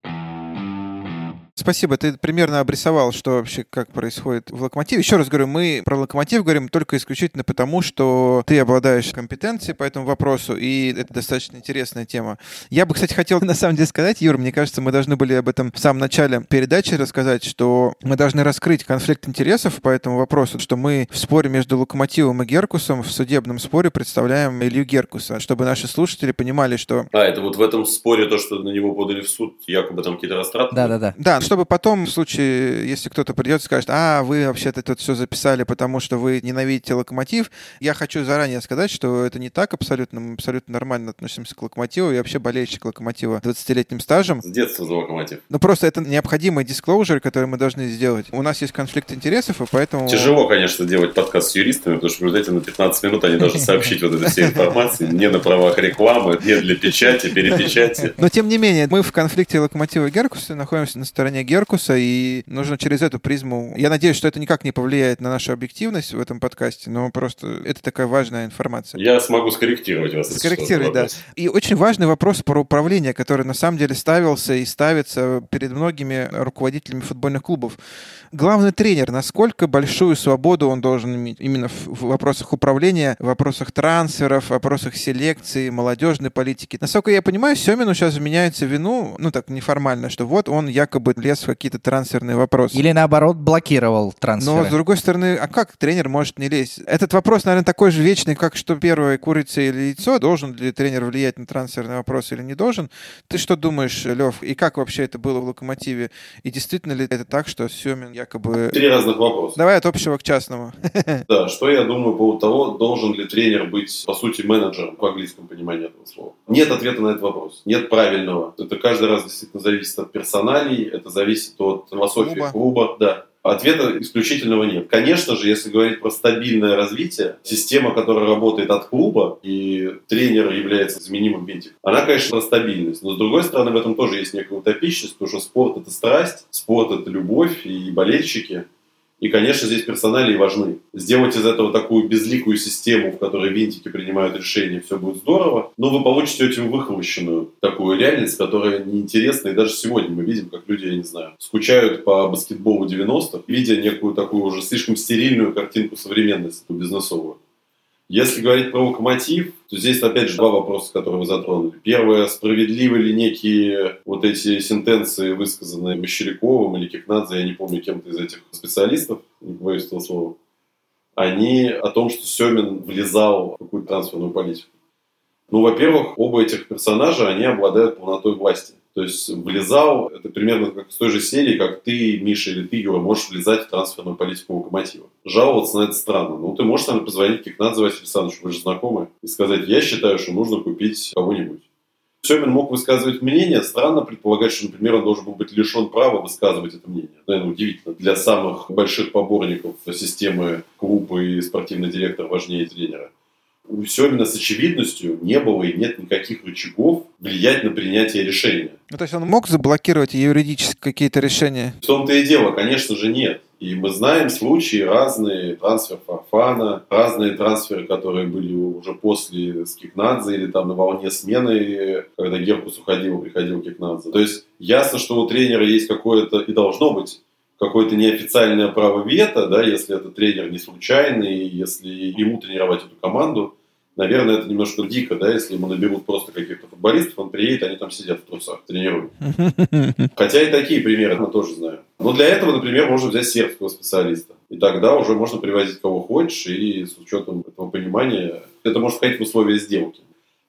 Спасибо, ты примерно обрисовал, что вообще как происходит в локомотиве. Еще раз говорю, мы про локомотив говорим только исключительно потому, что ты обладаешь компетенцией по этому вопросу, и это достаточно интересная тема. Я бы, кстати, хотел на самом деле сказать, Юр, мне кажется, мы должны были об этом в самом начале передачи рассказать, что мы должны раскрыть конфликт интересов по этому вопросу, что мы в споре между локомотивом и Геркусом в судебном споре представляем Илью Геркуса, чтобы наши слушатели понимали, что... А, это вот в этом споре то, что на него подали в суд, якобы там какие-то растраты? Да-да-да. Да, чтобы потом, в случае, если кто-то придет и скажет, а, вы вообще-то тут все записали, потому что вы ненавидите локомотив, я хочу заранее сказать, что это не так абсолютно. Мы абсолютно нормально относимся к локомотиву. Я вообще болельщик локомотива 20-летним стажем. С детства за локомотив. Ну, просто это необходимый дисклоужер, который мы должны сделать. У нас есть конфликт интересов, и поэтому... Тяжело, конечно, делать подкаст с юристами, потому что, знаете, на 15 минут они должны сообщить вот эту всю информацию не на правах рекламы, не для печати, перепечати. Но, тем не менее, мы в конфликте локомотива и Геркуса находимся на стороне Геркуса, и нужно через эту призму... Я надеюсь, что это никак не повлияет на нашу объективность в этом подкасте, но просто это такая важная информация. Я смогу скорректировать вас. Скорректировать, да. И очень важный вопрос про управление, который на самом деле ставился и ставится перед многими руководителями футбольных клубов. Главный тренер, насколько большую свободу он должен иметь именно в вопросах управления, в вопросах трансферов, в вопросах селекции, молодежной политики. Насколько я понимаю, Семину сейчас вменяется вину, ну так неформально, что вот он якобы лез в какие-то трансферные вопросы. Или наоборот блокировал трансферы. Но с другой стороны, а как тренер может не лезть? Этот вопрос, наверное, такой же вечный, как что первое, курица или яйцо. Должен ли тренер влиять на трансферный вопрос или не должен? Ты что думаешь, Лев? И как вообще это было в «Локомотиве»? И действительно ли это так, что Семин якобы... Три разных вопроса. Давай от общего к частному. Да, что я думаю по поводу того, должен ли тренер быть, по сути, менеджером в английском понимании этого слова. Нет ответа на этот вопрос. Нет правильного. Это каждый раз действительно зависит от персоналей, это зависит от философии клуба. клуба да. Ответа исключительного нет. Конечно же, если говорить про стабильное развитие, система, которая работает от клуба, и тренер является заменимым винтиком, она, конечно, про стабильность. Но, с другой стороны, в этом тоже есть некая утопичность, потому что спорт – это страсть, спорт – это любовь, и болельщики – и, конечно, здесь персоналии важны. Сделать из этого такую безликую систему, в которой винтики принимают решения, все будет здорово. Но вы получите очень выхолощенную такую реальность, которая неинтересна. И даже сегодня мы видим, как люди, я не знаю, скучают по баскетболу 90-х, видя некую такую уже слишком стерильную картинку современности бизнесовую. Если говорить про локомотив, то здесь опять же два вопроса, которые вы затронули. Первое, справедливы ли некие вот эти сентенции, высказанные Мещеряковым или Кикнадзе, я не помню, кем-то из этих специалистов, не боюсь этого слова, они о том, что Семин влезал в какую-то трансферную политику. Ну, во-первых, оба этих персонажа, они обладают полнотой власти. То есть влезал, это примерно как с той же серии, как ты, Миша или ты, Юра, можешь влезать в трансферную политику Локомотива. Жаловаться на это странно. Ну, ты можешь там позвонить Кикнадзе Василию Александровичу, вы же знакомы, и сказать, я считаю, что нужно купить кого-нибудь. Семин мог высказывать мнение. Странно предполагать, что, например, он должен был быть лишен права высказывать это мнение. Наверное, удивительно. Для самых больших поборников системы клуба и спортивный директор важнее тренера. У Семина с очевидностью не было и нет никаких рычагов влиять на принятие решения. Ну, то есть он мог заблокировать юридически какие-то решения? В том-то и дело, конечно же, нет. И мы знаем случаи разные, трансфер Фарфана, разные трансферы, которые были уже после Скикнадзе или там на волне смены, когда Геркус уходил, приходил Кикнадзе. То есть ясно, что у тренера есть какое-то, и должно быть, какое-то неофициальное право вето, да, если это тренер не случайный, если ему тренировать эту команду. Наверное, это немножко дико, да, если ему наберут просто каких-то футболистов, он приедет, они там сидят в трусах, тренируют. Хотя и такие примеры мы тоже знаем. Но для этого, например, можно взять сербского специалиста. И тогда уже можно привозить кого хочешь, и с учетом этого понимания это может входить в условия сделки.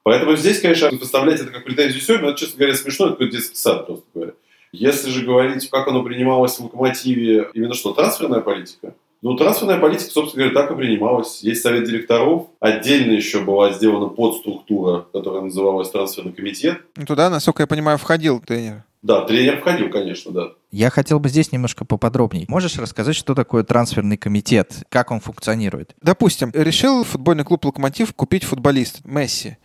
Поэтому здесь, конечно, выставлять это как претензию Семина, это, честно говоря, смешно, это какой-то детский сад, просто говоря. Если же говорить, как оно принималось в локомотиве, именно что, трансферная политика? Ну, трансферная политика, собственно говоря, так и принималась. Есть совет директоров. Отдельно еще была сделана подструктура, которая называлась трансферный комитет. Ну, туда, насколько я понимаю, входил тренер. Да, тренер входил, конечно, да. Я хотел бы здесь немножко поподробнее. Можешь рассказать, что такое трансферный комитет? Как он функционирует? Допустим, решил футбольный клуб «Локомотив» купить футболиста Месси.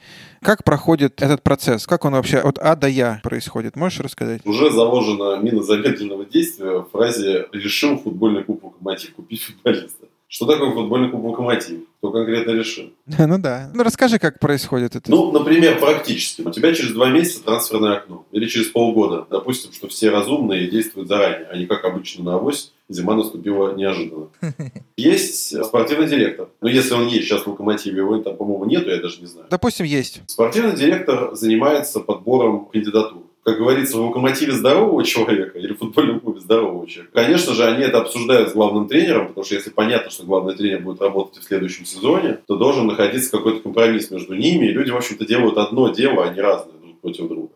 Как проходит этот процесс? Как он вообще от А до Я происходит? Можешь рассказать? Уже заложена мина замедленного действия в фразе «решил футбольный клуб «Локомотив» купить футболиста». Что такое футбольный клуб «Локомотив»? Кто конкретно решил? Ну да. Ну расскажи, как происходит это. Ну, например, практически. У тебя через два месяца трансферное окно. Или через полгода. Допустим, что все разумные действуют заранее, а не как обычно на авось. Зима наступила неожиданно. Есть спортивный директор. Ну, если он есть сейчас в «Локомотиве», его там, по-моему, нету, я даже не знаю. Допустим, есть. Спортивный директор занимается подбором кандидатур как говорится, в локомотиве здорового человека или в футбольном клубе здорового человека. Конечно же, они это обсуждают с главным тренером, потому что если понятно, что главный тренер будет работать в следующем сезоне, то должен находиться какой-то компромисс между ними, и люди, в общем-то, делают одно дело, а не разное друг против друга.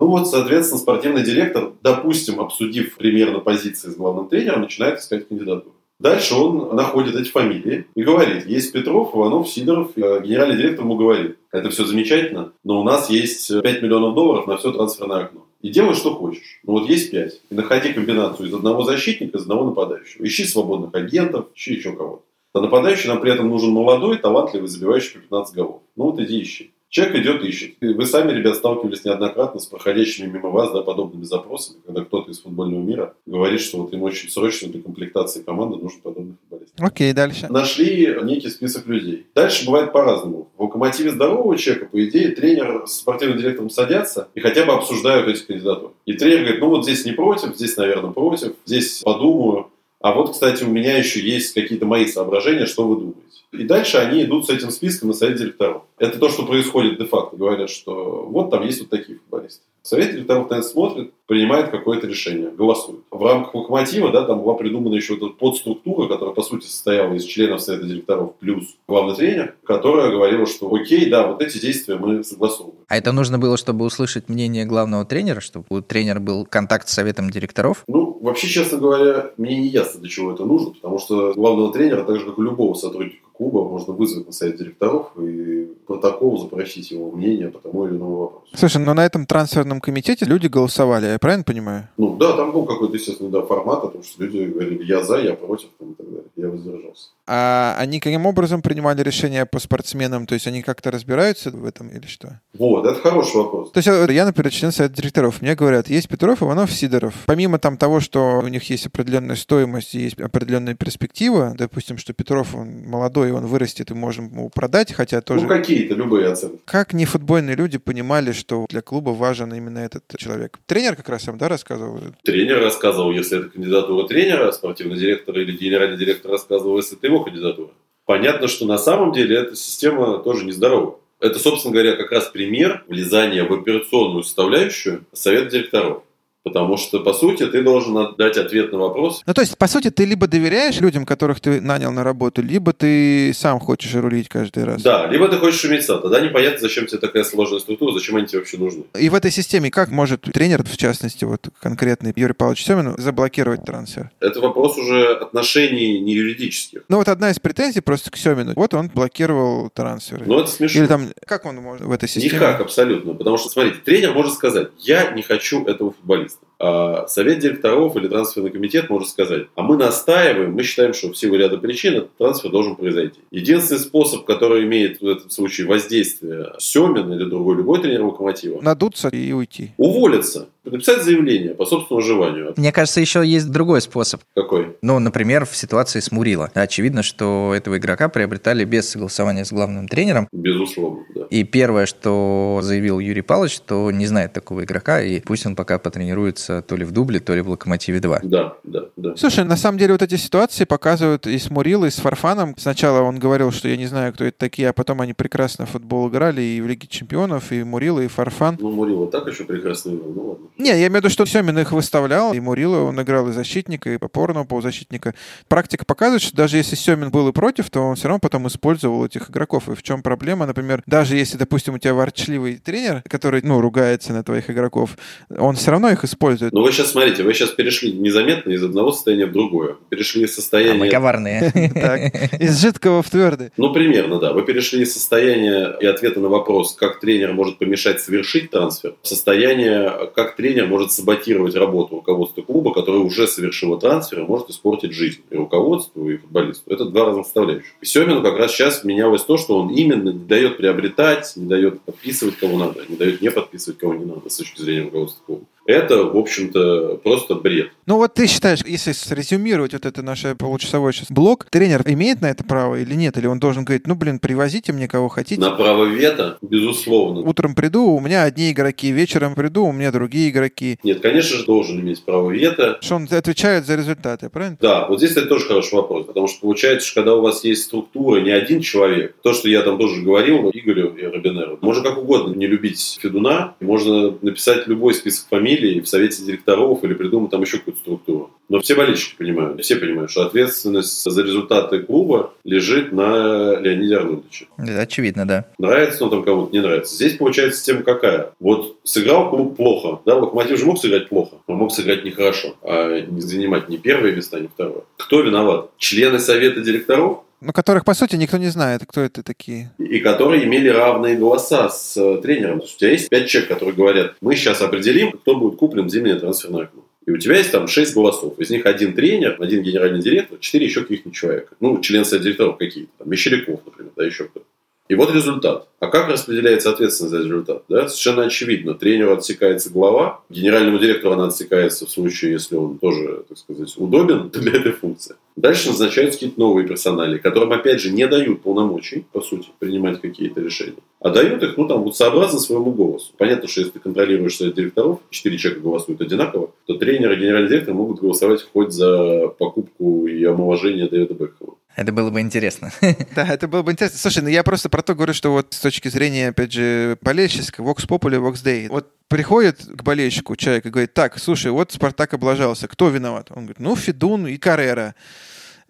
Ну вот, соответственно, спортивный директор, допустим, обсудив примерно позиции с главным тренером, начинает искать кандидатуру. Дальше он находит эти фамилии и говорит, есть Петров, Иванов, Сидоров. Э, генеральный директор ему говорит, это все замечательно, но у нас есть 5 миллионов долларов на все трансферное окно. И делай, что хочешь. Ну вот есть 5. И находи комбинацию из одного защитника, из одного нападающего. Ищи свободных агентов, ищи еще кого-то. А нападающий нам при этом нужен молодой, талантливый, забивающий по 15 голов. Ну вот иди ищи. Человек идет ищет. И вы сами, ребят, сталкивались неоднократно с проходящими мимо вас да, подобными запросами, когда кто-то из футбольного мира говорит, что вот им очень срочно для комплектации команды нужен подобный футболист. Окей, дальше. Нашли некий список людей. Дальше бывает по-разному. В локомотиве здорового человека, по идее, тренер с спортивным директором садятся и хотя бы обсуждают эти кандидатуры. И тренер говорит, ну вот здесь не против, здесь, наверное, против, здесь подумаю. А вот, кстати, у меня еще есть какие-то мои соображения, что вы думаете. И дальше они идут с этим списком на совет директоров. Это то, что происходит де-факто. Говорят, что вот там есть вот такие футболисты. Совет директоров на это смотрит, принимает какое-то решение, голосует. В рамках локомотива, да, там была придумана еще вот эта подструктура, которая, по сути, состояла из членов совета директоров плюс главный тренер, которая говорила, что окей, да, вот эти действия мы согласовываем. А это нужно было, чтобы услышать мнение главного тренера, чтобы у тренера был контакт с советом директоров? Ну, вообще, честно говоря, мне не ясно, для чего это нужно, потому что главного тренера, так же, как и любого сотрудника клуба можно вызвать на совет директоров и протокол запросить его мнение по тому или иному вопросу. Слушай, но на этом трансферном комитете люди голосовали, я правильно понимаю? Ну да, там был какой-то, естественно, да, формат, потому что люди говорили, я за, я против, там, и так далее. Я воздержался. А они каким образом принимали решения по спортсменам? То есть они как-то разбираются в этом или что? Вот, это хороший вопрос. То есть я, например, член совета директоров. Мне говорят, есть Петров, Иванов, Сидоров. Помимо там того, что у них есть определенная стоимость, есть определенная перспектива, допустим, что Петров, он молодой, он вырастет, и можем ему продать, хотя тоже... Ну, какие-то, любые оценки. Как не футбольные люди понимали, что для клуба важен именно этот человек? Тренер как раз сам, да, рассказывал? Тренер рассказывал, если это кандидатура тренера, спортивный директор или генеральный директор рассказывал, если это его кандидатура. Понятно, что на самом деле эта система тоже нездорова. Это, собственно говоря, как раз пример влезания в операционную составляющую совета директоров. Потому что, по сути, ты должен дать ответ на вопрос. Ну, то есть, по сути, ты либо доверяешь людям, которых ты нанял на работу, либо ты сам хочешь рулить каждый раз. Да, либо ты хочешь уметь сам. Тогда непонятно, зачем тебе такая сложная структура, зачем они тебе вообще нужны. И в этой системе как может тренер, в частности, вот конкретный Юрий Павлович Семин, заблокировать трансфер? Это вопрос уже отношений не юридических. Ну, вот одна из претензий просто к Семину. Вот он блокировал трансферы. Ну, это смешно. Или там, как он может в этой системе? Никак, абсолютно. Потому что, смотрите, тренер может сказать, я не хочу этого футболиста. А совет директоров или трансферный комитет может сказать, а мы настаиваем, мы считаем, что в силу ряда причин этот трансфер должен произойти. Единственный способ, который имеет в этом случае воздействие Семин или другой любой тренер Локомотива. Надуться и уйти. Уволиться. Написать заявление по собственному желанию. Мне кажется, еще есть другой способ. Какой? Ну, например, в ситуации с Мурила. Очевидно, что этого игрока приобретали без согласования с главным тренером. Безусловно, да. И первое, что заявил Юрий Павлович, что не знает такого игрока, и пусть он пока потренируется то ли в дубле, то ли в Локомотиве 2. Да, да, да. Слушай, на самом деле вот эти ситуации показывают и с Мурилой, и с Фарфаном. Сначала он говорил, что я не знаю, кто это такие, а потом они прекрасно в футбол играли и в Лиге Чемпионов, и Мурила, и Фарфан. Ну, Мурила так еще прекрасно играл, ну ладно. Не, я имею в виду, что Семин их выставлял, и Мурила он играл и защитника, и опорного полузащитника. Практика показывает, что даже если Семин был и против, то он все равно потом использовал этих игроков. И в чем проблема? Например, даже если, допустим, у тебя ворчливый тренер, который, ну, ругается на твоих игроков, он все равно их использует. Но вы сейчас смотрите, вы сейчас перешли незаметно из одного состояния в другое. Перешли из А мы состояния... коварные. Так, из жидкого в твердый. Ну, примерно, да. Вы перешли из состояния и ответа на вопрос, как тренер может помешать совершить трансфер, в состояние, как тренер может саботировать работу руководства клуба, которое уже совершило трансфер и может испортить жизнь и руководству, и футболисту. Это два разных составляющих. И Семину как раз сейчас менялось то, что он именно не дает приобретать, не дает подписывать кого надо, не дает не подписывать кого не надо с точки зрения руководства клуба. Это, в общем-то, просто бред. Ну вот ты считаешь, если срезюмировать вот это наше получасовой сейчас блок, тренер имеет на это право или нет? Или он должен говорить, ну, блин, привозите мне кого хотите. На право вето, безусловно. Утром приду, у меня одни игроки, вечером приду, у меня другие игроки. Нет, конечно же, должен иметь право вето. Что он отвечает за результаты, правильно? Да, вот здесь, кстати, тоже хороший вопрос, потому что получается, что когда у вас есть структура, не один человек, то, что я там тоже говорил Игорю и Робинеру, можно как угодно не любить Федуна, можно написать любой список фамилий в совете директоров или придумать там еще какую-то структуру. Но все болельщики понимают, все понимают, что ответственность за результаты клуба лежит на Леониде Арнольдовиче. Это очевидно, да. Нравится он там кому-то, не нравится. Здесь получается система какая? Вот сыграл клуб плохо. Да, Локомотив же мог сыграть плохо, он мог сыграть нехорошо, а не занимать ни первое место, ни второе. Кто виноват? Члены совета директоров? Ну, которых, по сути, никто не знает, кто это такие. и которые имели равные голоса с э, тренером. То есть у тебя есть пять человек, которые говорят, мы сейчас определим, кто будет куплен в зимнее трансферное окно. И у тебя есть там шесть голосов. Из них один тренер, один генеральный директор, четыре еще каких-то человека. Ну, члены совета директоров какие-то. Там, Мещеряков, например, да, еще кто-то. И вот результат. А как распределяется ответственность за результат? Да? Совершенно очевидно. Тренеру отсекается глава, генеральному директору она отсекается в случае, если он тоже, так сказать, удобен для этой функции. Дальше назначаются какие-то новые персонали, которым, опять же, не дают полномочий, по сути, принимать какие-то решения. А дают их, ну, там, вот сообразно своему голосу. Понятно, что если ты контролируешь совет директоров, четыре человека голосуют одинаково, то тренер и генеральный директор могут голосовать хоть за покупку и омоложение Дэвида Бекхэма. Это было бы интересно. Да, это было бы интересно. Слушай, ну я просто про то говорю, что вот с точки зрения, опять же, болельщической, Vox Populi, Vox Day. Вот приходит к болельщику человек и говорит, так, слушай, вот Спартак облажался, кто виноват? Он говорит, ну, Федун и Каррера.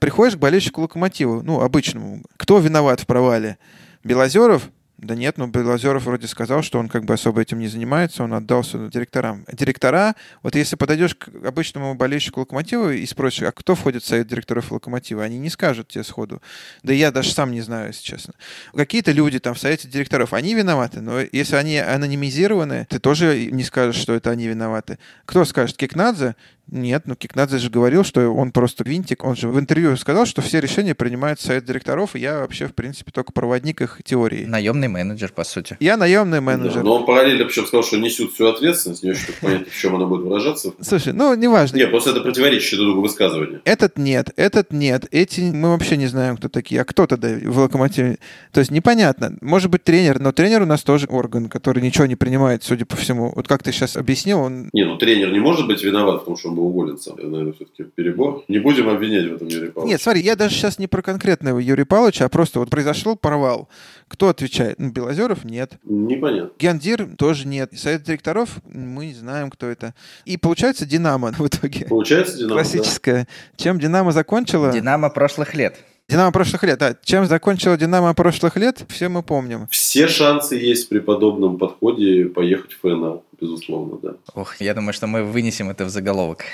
Приходишь к болельщику Локомотива, ну, обычному. Кто виноват в провале? Белозеров? Да нет, но Белозеров вроде сказал, что он как бы особо этим не занимается, он отдался директорам. Директора, вот если подойдешь к обычному болельщику Локомотива и спросишь, а кто входит в совет директоров Локомотива, они не скажут тебе сходу. Да я даже сам не знаю, если честно. Какие-то люди там в совете директоров, они виноваты, но если они анонимизированы, ты тоже не скажешь, что это они виноваты. Кто скажет? Кикнадзе? Нет, ну Кикнадзе же говорил, что он просто винтик. Он же в интервью сказал, что все решения принимает совет директоров, и я вообще, в принципе, только проводник их теории. Наемный менеджер, по сути. Я наемный менеджер. Да, но он параллельно причем сказал, что несет всю ответственность, не очень понятно, в чем она будет выражаться. Слушай, ну, неважно. Нет, просто это друг другу высказывание. Этот нет, этот нет, эти мы вообще не знаем, кто такие. А кто тогда в локомотиве? То есть непонятно. Может быть тренер, но тренер у нас тоже орган, который ничего не принимает, судя по всему. Вот как ты сейчас объяснил, он... Не, ну тренер не может быть виноват в том, что он был сам. Это, наверное, все-таки перебор. Не будем обвинять в этом Юрия Павловича. Нет, смотри, я даже сейчас не про конкретного Юрия Павловича, а просто вот произошел провал. Кто отвечает? Ну, Белозеров? Нет. Непонятно. Гендир тоже нет. Совет директоров мы не знаем, кто это. И получается Динамо в итоге. Получается, Динамо, да. Классическая. Чем Динамо закончила? Динамо прошлых лет. Динамо прошлых лет, да. Чем закончила Динамо прошлых лет, все мы помним. Все шансы есть при подобном подходе поехать в ФНЛ, безусловно, да. Ох, я думаю, что мы вынесем это в заголовок.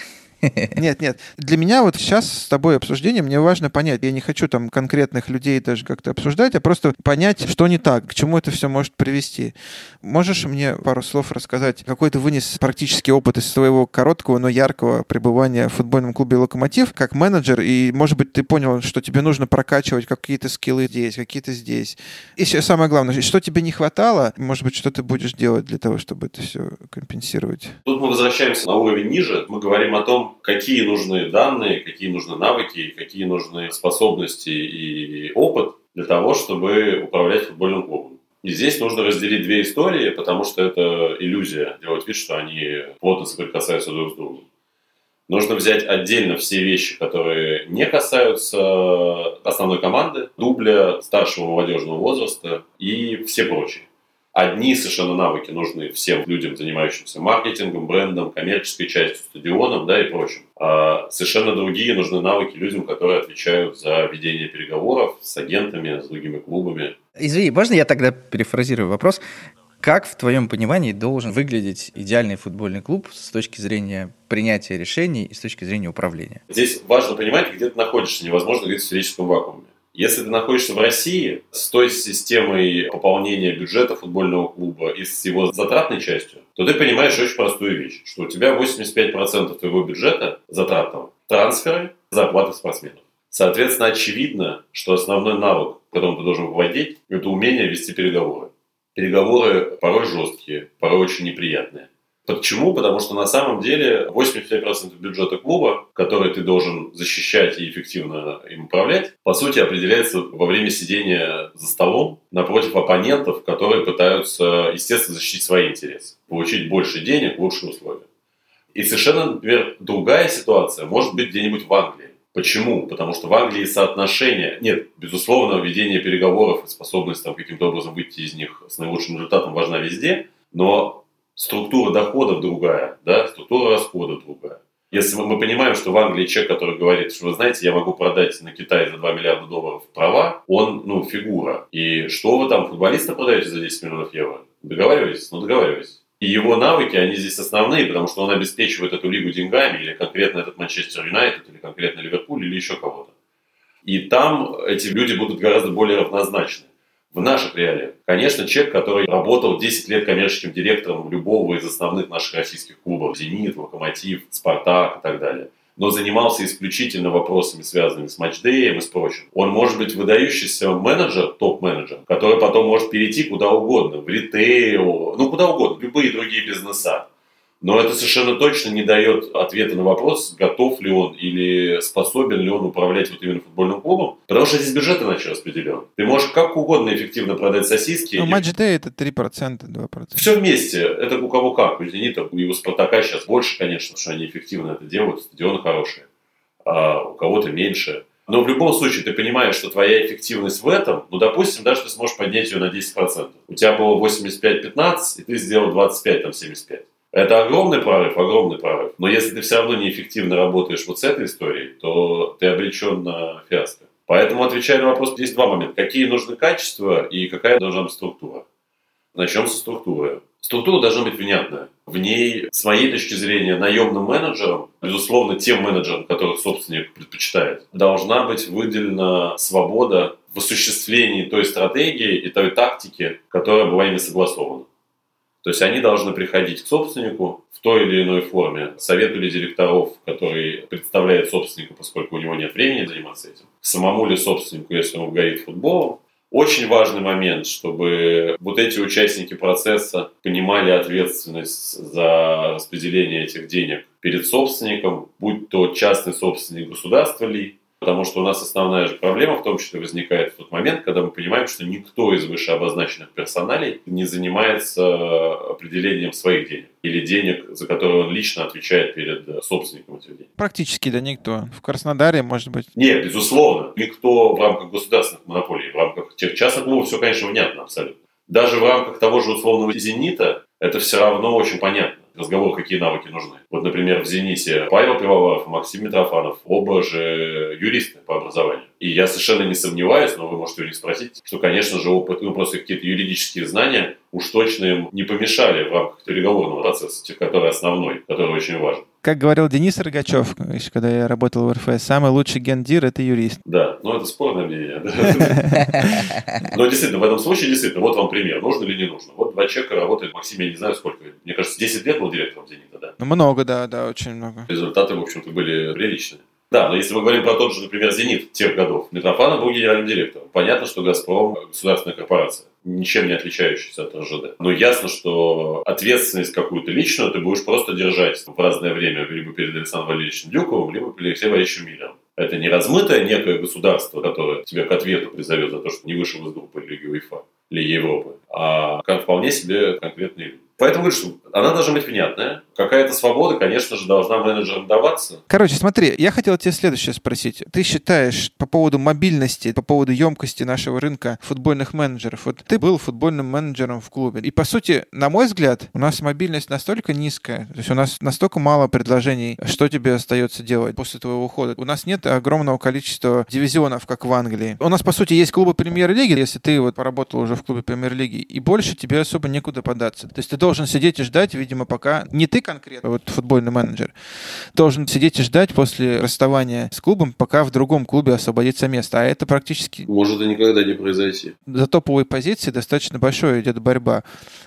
Нет, нет. Для меня вот сейчас с тобой обсуждение, мне важно понять, я не хочу там конкретных людей даже как-то обсуждать, а просто понять, что не так, к чему это все может привести. Можешь мне пару слов рассказать, какой ты вынес практический опыт из своего короткого, но яркого пребывания в футбольном клубе «Локомотив» как менеджер, и, может быть, ты понял, что тебе нужно прокачивать какие-то скиллы здесь, какие-то здесь. И самое главное, что тебе не хватало, может быть, что ты будешь делать для того, чтобы это все компенсировать? Тут мы возвращаемся на уровень ниже, мы говорим о том, какие нужны данные, какие нужны навыки, какие нужны способности и опыт для того, чтобы управлять футбольным клубом. И здесь нужно разделить две истории, потому что это иллюзия, делать вид, что они плотно соприкасаются друг с другом. Нужно взять отдельно все вещи, которые не касаются основной команды, дубля, старшего молодежного возраста и все прочие. Одни совершенно навыки нужны всем людям, занимающимся маркетингом, брендом, коммерческой частью, стадионом да, и прочим. А совершенно другие нужны навыки людям, которые отвечают за ведение переговоров с агентами, с другими клубами. Извини, можно я тогда перефразирую вопрос? Как в твоем понимании должен выглядеть идеальный футбольный клуб с точки зрения принятия решений и с точки зрения управления? Здесь важно понимать, где ты находишься. Невозможно говорить в сферическом вакууме. Если ты находишься в России с той системой пополнения бюджета футбольного клуба и с его затратной частью, то ты понимаешь очень простую вещь, что у тебя 85% твоего бюджета затратного – трансферы, зарплаты спортсменов. Соответственно, очевидно, что основной навык, которым ты должен владеть, это умение вести переговоры. Переговоры порой жесткие, порой очень неприятные. Почему? Потому что на самом деле 85% бюджета клуба, который ты должен защищать и эффективно им управлять, по сути определяется во время сидения за столом напротив оппонентов, которые пытаются, естественно, защитить свои интересы, получить больше денег, лучшие условия. И совершенно, например, другая ситуация может быть где-нибудь в Англии. Почему? Потому что в Англии соотношение, нет, безусловно, ведение переговоров и способность там каким-то образом выйти из них с наилучшим результатом важна везде, но структура доходов другая, да, структура расходов другая. Если мы, понимаем, что в Англии человек, который говорит, что вы знаете, я могу продать на Китай за 2 миллиарда долларов права, он, ну, фигура. И что вы там, футболиста продаете за 10 миллионов евро? Договариваетесь? Ну, договаривайтесь. И его навыки, они здесь основные, потому что он обеспечивает эту лигу деньгами, или конкретно этот Манчестер Юнайтед, или конкретно Ливерпуль, или еще кого-то. И там эти люди будут гораздо более равнозначны в наших реалиях. Конечно, человек, который работал 10 лет коммерческим директором любого из основных наших российских клубов, «Зенит», «Локомотив», «Спартак» и так далее, но занимался исключительно вопросами, связанными с матчдеем и с прочим. Он может быть выдающийся менеджер, топ-менеджер, который потом может перейти куда угодно, в ритейл, ну куда угодно, любые другие бизнеса. Но это совершенно точно не дает ответа на вопрос, готов ли он или способен ли он управлять вот именно футбольным клубом. Потому что здесь бюджет иначе распределен. Ты можешь как угодно эффективно продать сосиски. Ну, матч Day это 3%, 2%. Все вместе. Это у кого как. У Зенита, у его Спартака сейчас больше, конечно, что они эффективно это делают. Стадионы хорошие. А у кого-то меньше. Но в любом случае ты понимаешь, что твоя эффективность в этом, ну, допустим, даже ты сможешь поднять ее на 10%. У тебя было 85-15, и ты сделал 25-75. Это огромный прорыв, огромный прорыв. Но если ты все равно неэффективно работаешь вот с этой историей, то ты обречен на фиаско. Поэтому, отвечая на вопрос, есть два момента. Какие нужны качества и какая должна быть структура? Начнем со структуры. Структура должна быть внятная. В ней, с моей точки зрения, наемным менеджером, безусловно, тем менеджером, которых собственник предпочитает, должна быть выделена свобода в осуществлении той стратегии и той тактики, которая была ими согласована. То есть они должны приходить к собственнику в той или иной форме, совету или директоров, который представляет собственника, поскольку у него нет времени заниматься этим, самому ли собственнику, если он горит футболом. Очень важный момент, чтобы вот эти участники процесса понимали ответственность за распределение этих денег перед собственником, будь то частный собственник государства ли, Потому что у нас основная же проблема в том числе возникает в тот момент, когда мы понимаем, что никто из вышеобозначенных персоналей не занимается определением своих денег или денег, за которые он лично отвечает перед собственником этих денег. Практически да никто. В Краснодаре, может быть. Нет, безусловно. Никто в рамках государственных монополий, в рамках тех частных клубов все, конечно, внятно абсолютно. Даже в рамках того же условного «Зенита» это все равно очень понятно разговор, какие навыки нужны. Вот, например, в «Зените» Павел Пивоваров Максим Митрофанов, оба же юристы по образованию. И я совершенно не сомневаюсь, но вы можете у них спросить, что, конечно же, опыт, ну, просто какие-то юридические знания уж точно им не помешали в рамках переговорного процесса, который основной, который очень важен. Как говорил Денис Рогачев, еще когда я работал в РФС, самый лучший гендир — это юрист. Да, ну это спорное мнение. Но действительно, в этом случае, действительно, вот вам пример, нужно или не нужно. Вот два человека работают, Максим, я не знаю сколько, мне кажется, 10 лет был директором «Зенита», да? Ну, много, да, да, очень много. Результаты, в общем-то, были приличные. Да, но если мы говорим про тот же, например, «Зенит» тех годов, Митрофанов был генеральным директором. Понятно, что «Газпром» – государственная корпорация, ничем не отличающаяся от РЖД. Но ясно, что ответственность какую-то личную ты будешь просто держать в разное время либо перед Александром Валерьевичем Дюковым, либо перед Алексеем Валерьевичем Миллером. Это не размытое некое государство, которое тебя к ответу призовет за то, что не вышел из группы Лиги УЕФА или Европы, а вполне себе конкретные люди. Поэтому говорю, что она должна быть внятная. Какая-то свобода, конечно же, должна менеджерам даваться. Короче, смотри, я хотел тебя следующее спросить. Ты считаешь по поводу мобильности, по поводу емкости нашего рынка футбольных менеджеров, вот ты был футбольным менеджером в клубе, и по сути, на мой взгляд, у нас мобильность настолько низкая, то есть у нас настолько мало предложений, что тебе остается делать после твоего ухода. У нас нет огромного количества дивизионов, как в Англии. У нас, по сути, есть клубы премьер-лиги, если ты вот поработал уже в клубе премьер-лиги, и больше тебе особо некуда податься. То есть ты должен сидеть и ждать, видимо, пока не ты конкретно, вот футбольный менеджер, должен сидеть и ждать после расставания с клубом, пока в другом клубе освободится место. А это практически... Может и никогда не произойти. За топовые позиции достаточно большой идет борьба.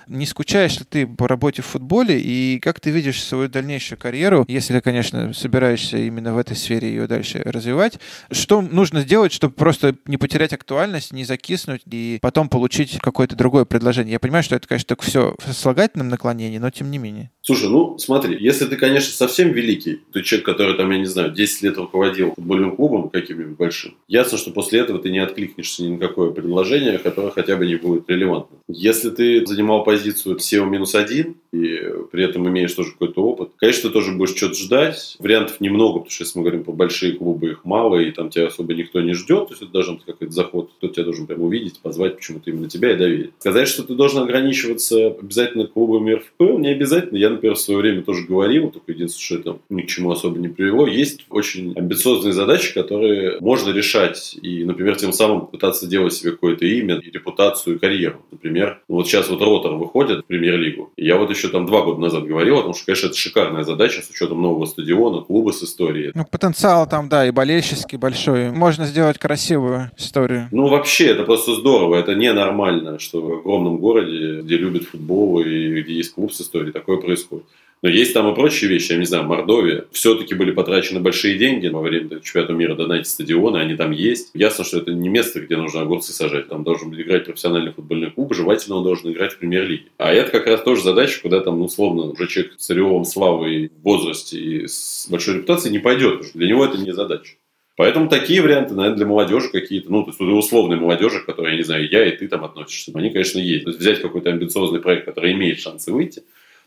Не скучаешь ли ты по работе в футболе и как ты видишь свою дальнейшую карьеру, если, конечно, собираешься именно в этой сфере ее дальше развивать? Что нужно сделать, чтобы просто не потерять актуальность, не закиснуть и потом получить какое-то другое предложение? Я понимаю, что это, конечно, так все в сослагательном наклонении, но тем не менее. Слушай, ну смотри, если ты, конечно, совсем великий, ты человек, который там, я не знаю, 10 лет руководил футбольным клубом каким-нибудь большим, ясно, что после этого ты не откликнешься ни на какое предложение, которое хотя бы не будет релевантно. Если ты занимал позицию SEO минус один, и при этом имеешь тоже какой-то опыт, конечно, ты тоже будешь что-то ждать. Вариантов немного, потому что если мы говорим про большие клубы, их мало, и там тебя особо никто не ждет, то есть это должен быть какой-то заход, кто тебя должен прямо увидеть, позвать почему-то именно тебя и доверить. Сказать, что ты должен ограничиваться обязательно клубами РФП, не обязательно. Я, например, в свое время тоже говорил, только единственное, что это ни к чему особо не привело. Есть очень амбициозные задачи, которые можно решать и, например, тем самым пытаться делать себе какое-то имя, и репутацию, и карьеру. Например, вот сейчас вот Ротор выходит в премьер-лигу. И я вот еще там два года назад говорил о том, что, конечно, это шикарная задача с учетом нового стадиона, клуба с историей. Ну, потенциал там, да, и болельщический большой. Можно сделать красивую историю. Ну, вообще, это просто здорово. Это ненормально, что в огромном городе, где любят футбол и где есть клуб с историей, такое происходит. Но есть там и прочие вещи, я не знаю, Мордовия. Все-таки были потрачены большие деньги во время чемпионата мира на эти стадионы, они там есть. Ясно, что это не место, где нужно огурцы сажать. Там должен играть профессиональный футбольный клуб, желательно он должен играть в премьер-лиге. А это как раз тоже задача, куда там, ну, условно, уже человек с царевом славой в возрасте и с большой репутацией не пойдет. Для него это не задача. Поэтому такие варианты, наверное, для молодежи какие-то, ну, то есть условной молодежи, к которой, я не знаю, я и ты там относишься, они, конечно, есть. То есть взять какой-то амбициозный проект, который имеет шансы выйти,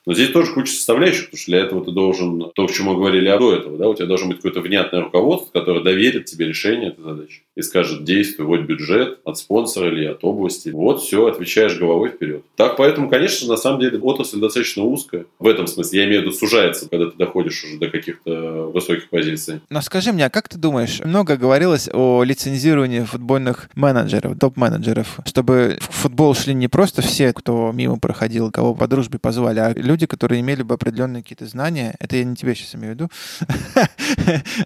но здесь тоже куча составляющих, потому что для этого ты должен, то, к чему мы говорили до этого, да, у тебя должен быть какое-то внятное руководство, которое доверит тебе решение этой задачи и скажет, действуй, вот бюджет от спонсора или от области. Вот все, отвечаешь головой вперед. Так, поэтому, конечно, на самом деле отрасль достаточно узкая. В этом смысле, я имею в виду, сужается, когда ты доходишь уже до каких-то высоких позиций. Но скажи мне, а как ты думаешь, много говорилось о лицензировании футбольных менеджеров, топ-менеджеров, чтобы в футбол шли не просто все, кто мимо проходил, кого по дружбе позвали, а люди, которые имели бы определенные какие-то знания, это я не тебе сейчас имею в виду,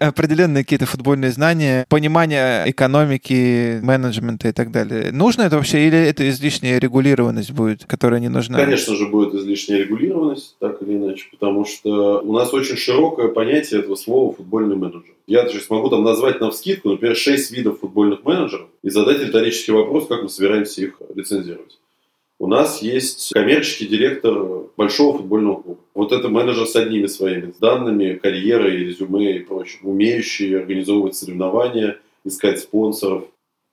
определенные какие-то футбольные знания, понимание экономики, менеджмента и так далее. Нужно это вообще или это излишняя регулированность будет, которая не нужна? Конечно же будет излишняя регулированность, так или иначе, потому что у нас очень широкое понятие этого слова футбольный менеджер. Я даже смогу там назвать на вскидку, например, 6 видов футбольных менеджеров и задать риторический вопрос, как мы собираемся их лицензировать. У нас есть коммерческий директор большого футбольного клуба. Вот это менеджер с одними своими данными, карьерой, резюме и прочим, умеющий организовывать соревнования, искать спонсоров.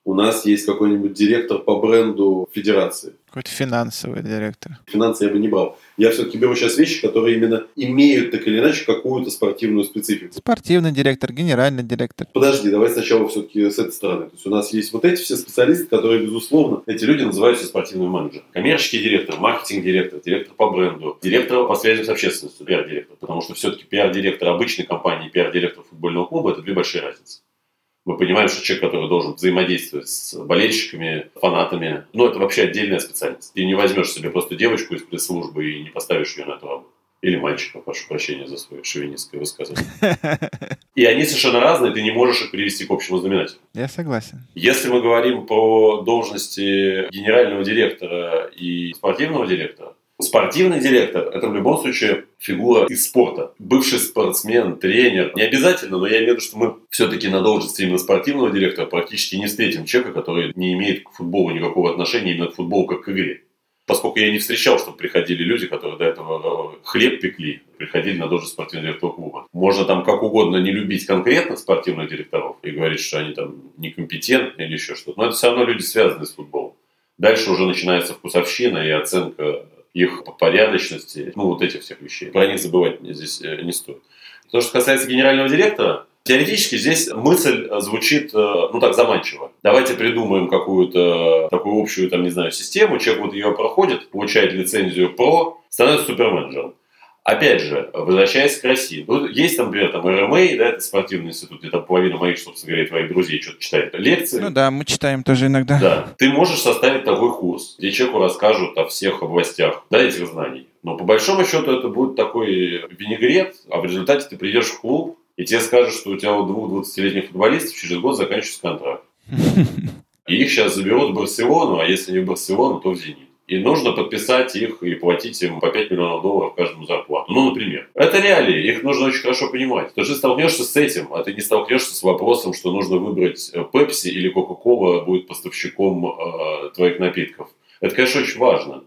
У нас есть какой-нибудь директор по бренду федерации. Какой-то финансовый директор. Финансы я бы не брал. Я все-таки беру сейчас вещи, которые именно имеют так или иначе какую-то спортивную специфику. Спортивный директор, генеральный директор. Подожди, давай сначала все-таки с этой стороны. То есть у нас есть вот эти все специалисты, которые, безусловно, эти люди называются спортивным менеджером. Коммерческий директор, маркетинг-директор, директор по бренду, директор по связям с общественностью, пиар-директор. Потому что все-таки пиар-директор обычной компании и пиар-директор футбольного клуба – это две большие разницы мы понимаем, что человек, который должен взаимодействовать с болельщиками, фанатами, ну, это вообще отдельная специальность. Ты не возьмешь себе просто девочку из пресс-службы и не поставишь ее на эту работу. Или мальчиков, прошу прощения за свое шовинистское высказывание. И они совершенно разные, ты не можешь их привести к общему знаменателю. Я согласен. Если мы говорим про должности генерального директора и спортивного директора, Спортивный директор – это в любом случае фигура из спорта. Бывший спортсмен, тренер. Не обязательно, но я имею в виду, что мы все-таки на должности именно спортивного директора практически не встретим человека, который не имеет к футболу никакого отношения именно к футболу как к игре. Поскольку я не встречал, чтобы приходили люди, которые до этого э, хлеб пекли, приходили на должность спортивного директора клуба. Можно там как угодно не любить конкретно спортивных директоров и говорить, что они там некомпетентны или еще что-то. Но это все равно люди, связанные с футболом. Дальше уже начинается вкусовщина и оценка их порядочности, ну, вот этих всех вещей. Про них забывать здесь э, не стоит. То, что касается генерального директора, Теоретически здесь мысль э, звучит, э, ну так, заманчиво. Давайте придумаем какую-то такую общую, там, не знаю, систему. Человек вот ее проходит, получает лицензию про, становится суперменеджером. Опять же, возвращаясь к России. Ну, есть, например, там РМА, да, это спортивный институт, где там половина моих, собственно говоря, твоих друзей что-то читает лекции. Ну да, мы читаем тоже иногда. Да. Ты можешь составить такой курс, где человеку расскажут о всех областях, да, этих знаний. Но по большому счету это будет такой винегрет, а в результате ты придешь в клуб, и тебе скажут, что у тебя у двух 20-летних футболистов через год заканчивается контракт. И их сейчас заберут в Барселону, а если не в Барселону, то в Зенит и нужно подписать их и платить им по 5 миллионов долларов каждому зарплату. Ну, например. Это реалии, их нужно очень хорошо понимать. Ты столкнешься с этим, а ты не столкнешься с вопросом, что нужно выбрать Pepsi или Coca-Cola будет поставщиком э, твоих напитков. Это, конечно, очень важно.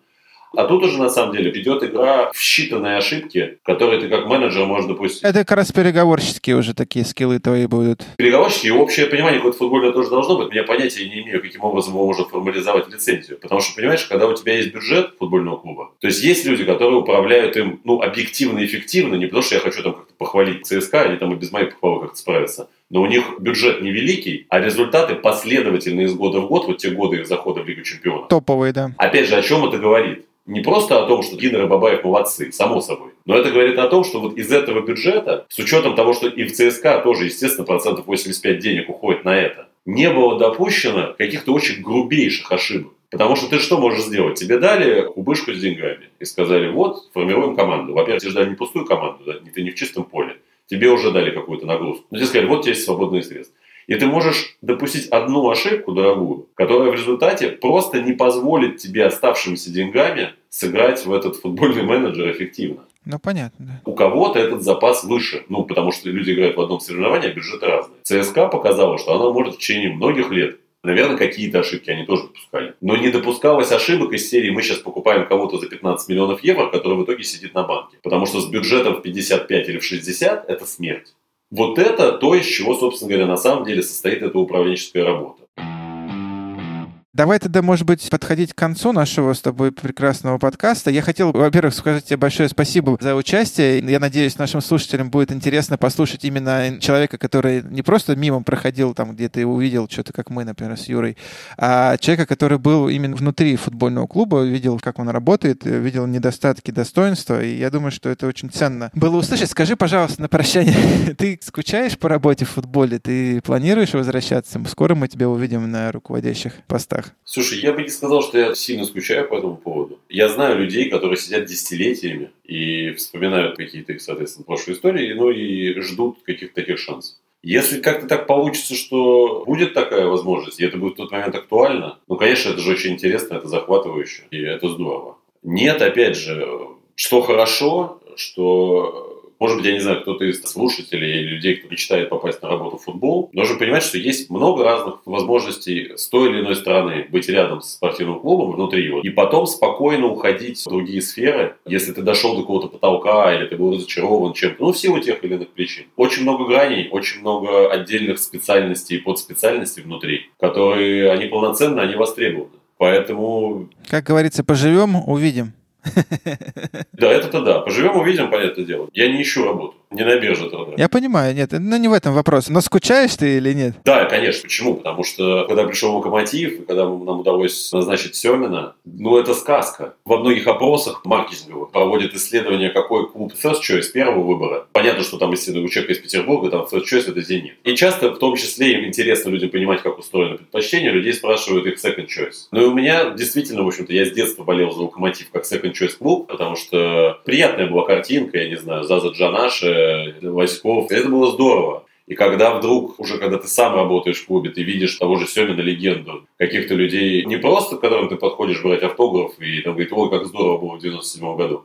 А тут уже, на самом деле, идет игра в считанные ошибки, которые ты как менеджер можешь допустить. Это как раз переговорщики уже такие скиллы твои будут. Переговорщики и общее понимание какое-то футбольное тоже должно быть. Я понятия не имею, каким образом он может формализовать лицензию. Потому что, понимаешь, когда у тебя есть бюджет футбольного клуба, то есть есть люди, которые управляют им ну, объективно и эффективно, не потому что я хочу там как-то похвалить ЦСКА, они там и без моей похвалы как-то справятся, но у них бюджет невеликий, а результаты последовательно из года в год, вот те годы их захода в Лигу Чемпионов. Топовые, да. Опять же, о чем это говорит? Не просто о том, что Гиннер и Бабаев молодцы, само собой, но это говорит о том, что вот из этого бюджета, с учетом того, что и в ЦСКА тоже, естественно, процентов 85 денег уходит на это, не было допущено каких-то очень грубейших ошибок. Потому что ты что можешь сделать? Тебе дали кубышку с деньгами и сказали, вот, формируем команду. Во-первых, тебе дали не пустую команду, да, ты не в чистом поле. Тебе уже дали какую-то нагрузку. Но тебе сказали, вот у тебя есть свободные средства. И ты можешь допустить одну ошибку дорогую, которая в результате просто не позволит тебе оставшимися деньгами сыграть в этот футбольный менеджер эффективно. Ну, понятно, да. У кого-то этот запас выше. Ну, потому что люди играют в одном соревновании, а бюджеты разные. ЦСКА показала, что она может в течение многих лет Наверное, какие-то ошибки они тоже допускали. Но не допускалось ошибок из серии «Мы сейчас покупаем кого-то за 15 миллионов евро, который в итоге сидит на банке». Потому что с бюджетом в 55 или в 60 – это смерть. Вот это то, из чего, собственно говоря, на самом деле состоит эта управленческая работа. Давай тогда, может быть, подходить к концу нашего с тобой прекрасного подкаста. Я хотел, во-первых, сказать тебе большое спасибо за участие. Я надеюсь, нашим слушателям будет интересно послушать именно человека, который не просто мимо проходил там где-то и увидел что-то, как мы, например, с Юрой, а человека, который был именно внутри футбольного клуба, видел, как он работает, видел недостатки, достоинства. И я думаю, что это очень ценно было услышать. Скажи, пожалуйста, на прощание, ты скучаешь по работе в футболе? Ты планируешь возвращаться? Скоро мы тебя увидим на руководящих постах Слушай, я бы не сказал, что я сильно скучаю по этому поводу. Я знаю людей, которые сидят десятилетиями и вспоминают какие-то их, соответственно, прошлые истории, ну и ждут каких-то таких шансов. Если как-то так получится, что будет такая возможность, и это будет в тот момент актуально, ну, конечно, это же очень интересно, это захватывающе, и это здорово. Нет, опять же, что хорошо, что может быть, я не знаю, кто-то из слушателей или людей, кто мечтает попасть на работу в футбол, должен понимать, что есть много разных возможностей с той или иной стороны быть рядом с спортивным клубом внутри его, и потом спокойно уходить в другие сферы, если ты дошел до какого-то потолка или ты был разочарован чем-то, ну, в силу тех или иных причин. Очень много граней, очень много отдельных специальностей и подспециальностей внутри, которые, они полноценны, они востребованы. Поэтому... Как говорится, поживем, увидим. Да, это-то да. Поживем, увидим, понятное дело. Я не ищу работу. Не на бирже труда. Я понимаю, нет, ну не в этом вопрос. Но скучаешь ты или нет? Да, конечно. Почему? Потому что когда пришел Локомотив, и когда нам удалось назначить Семина, ну это сказка. Во многих опросах маркетинговых проводят исследования, какой клуб first choice первого выбора. Понятно, что там исследуют у человека из Петербурга, там first choice это Зенит. И часто в том числе им интересно людям понимать, как устроено предпочтение, людей спрашивают их second choice. Ну и у меня действительно, в общем-то, я с детства болел за Локомотив как second choice клуб, потому что приятная была картинка, я не знаю, Заза Джанаша, Васьков. Это было здорово. И когда вдруг, уже когда ты сам работаешь в клубе, ты видишь того же Семина легенду, каких-то людей, не просто к которым ты подходишь брать автограф и там говорит, ой, как здорово было в 97 году,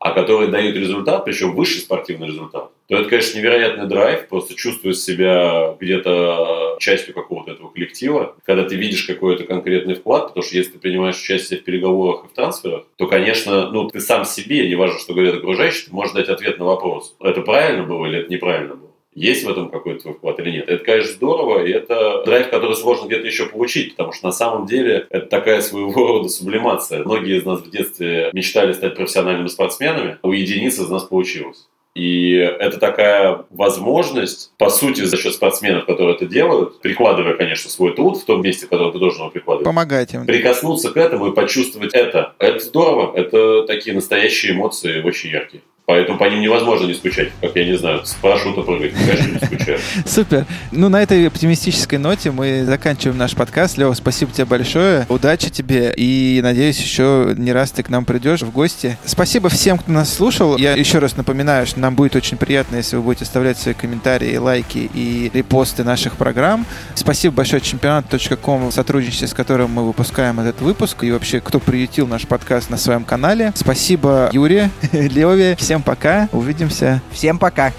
а которые дают результат, причем высший спортивный результат, то это, конечно, невероятный драйв, просто чувствуешь себя где-то частью какого-то этого коллектива, когда ты видишь какой-то конкретный вклад, потому что если ты принимаешь участие в переговорах и в трансферах, то, конечно, ну, ты сам себе, не важно, что говорят окружающие, ты можешь дать ответ на вопрос, это правильно было или это неправильно было есть в этом какой-то твой вклад или нет. Это, конечно, здорово, и это драйв, который сложно где-то еще получить, потому что на самом деле это такая своего рода сублимация. Многие из нас в детстве мечтали стать профессиональными спортсменами, а у единиц из нас получилось. И это такая возможность, по сути, за счет спортсменов, которые это делают, прикладывая, конечно, свой труд в том месте, в котором ты должен его прикладывать. Помогать им. Прикоснуться к этому и почувствовать это. Это здорово. Это такие настоящие эмоции, очень яркие. Поэтому по ним невозможно не скучать, как я не знаю, с парашюта прыгать, конечно, не скучаю. Супер. Ну, на этой оптимистической ноте мы заканчиваем наш подкаст. Лева, спасибо тебе большое. Удачи тебе. И надеюсь, еще не раз ты к нам придешь в гости. Спасибо всем, кто нас слушал. Я еще раз напоминаю, что нам будет очень приятно, если вы будете оставлять свои комментарии, лайки и репосты наших программ. Спасибо большое чемпионат.ком, в сотрудничестве с которым мы выпускаем этот выпуск. И вообще, кто приютил наш подкаст на своем канале. Спасибо Юре, Леве. Всем пока. Увидимся. Всем пока.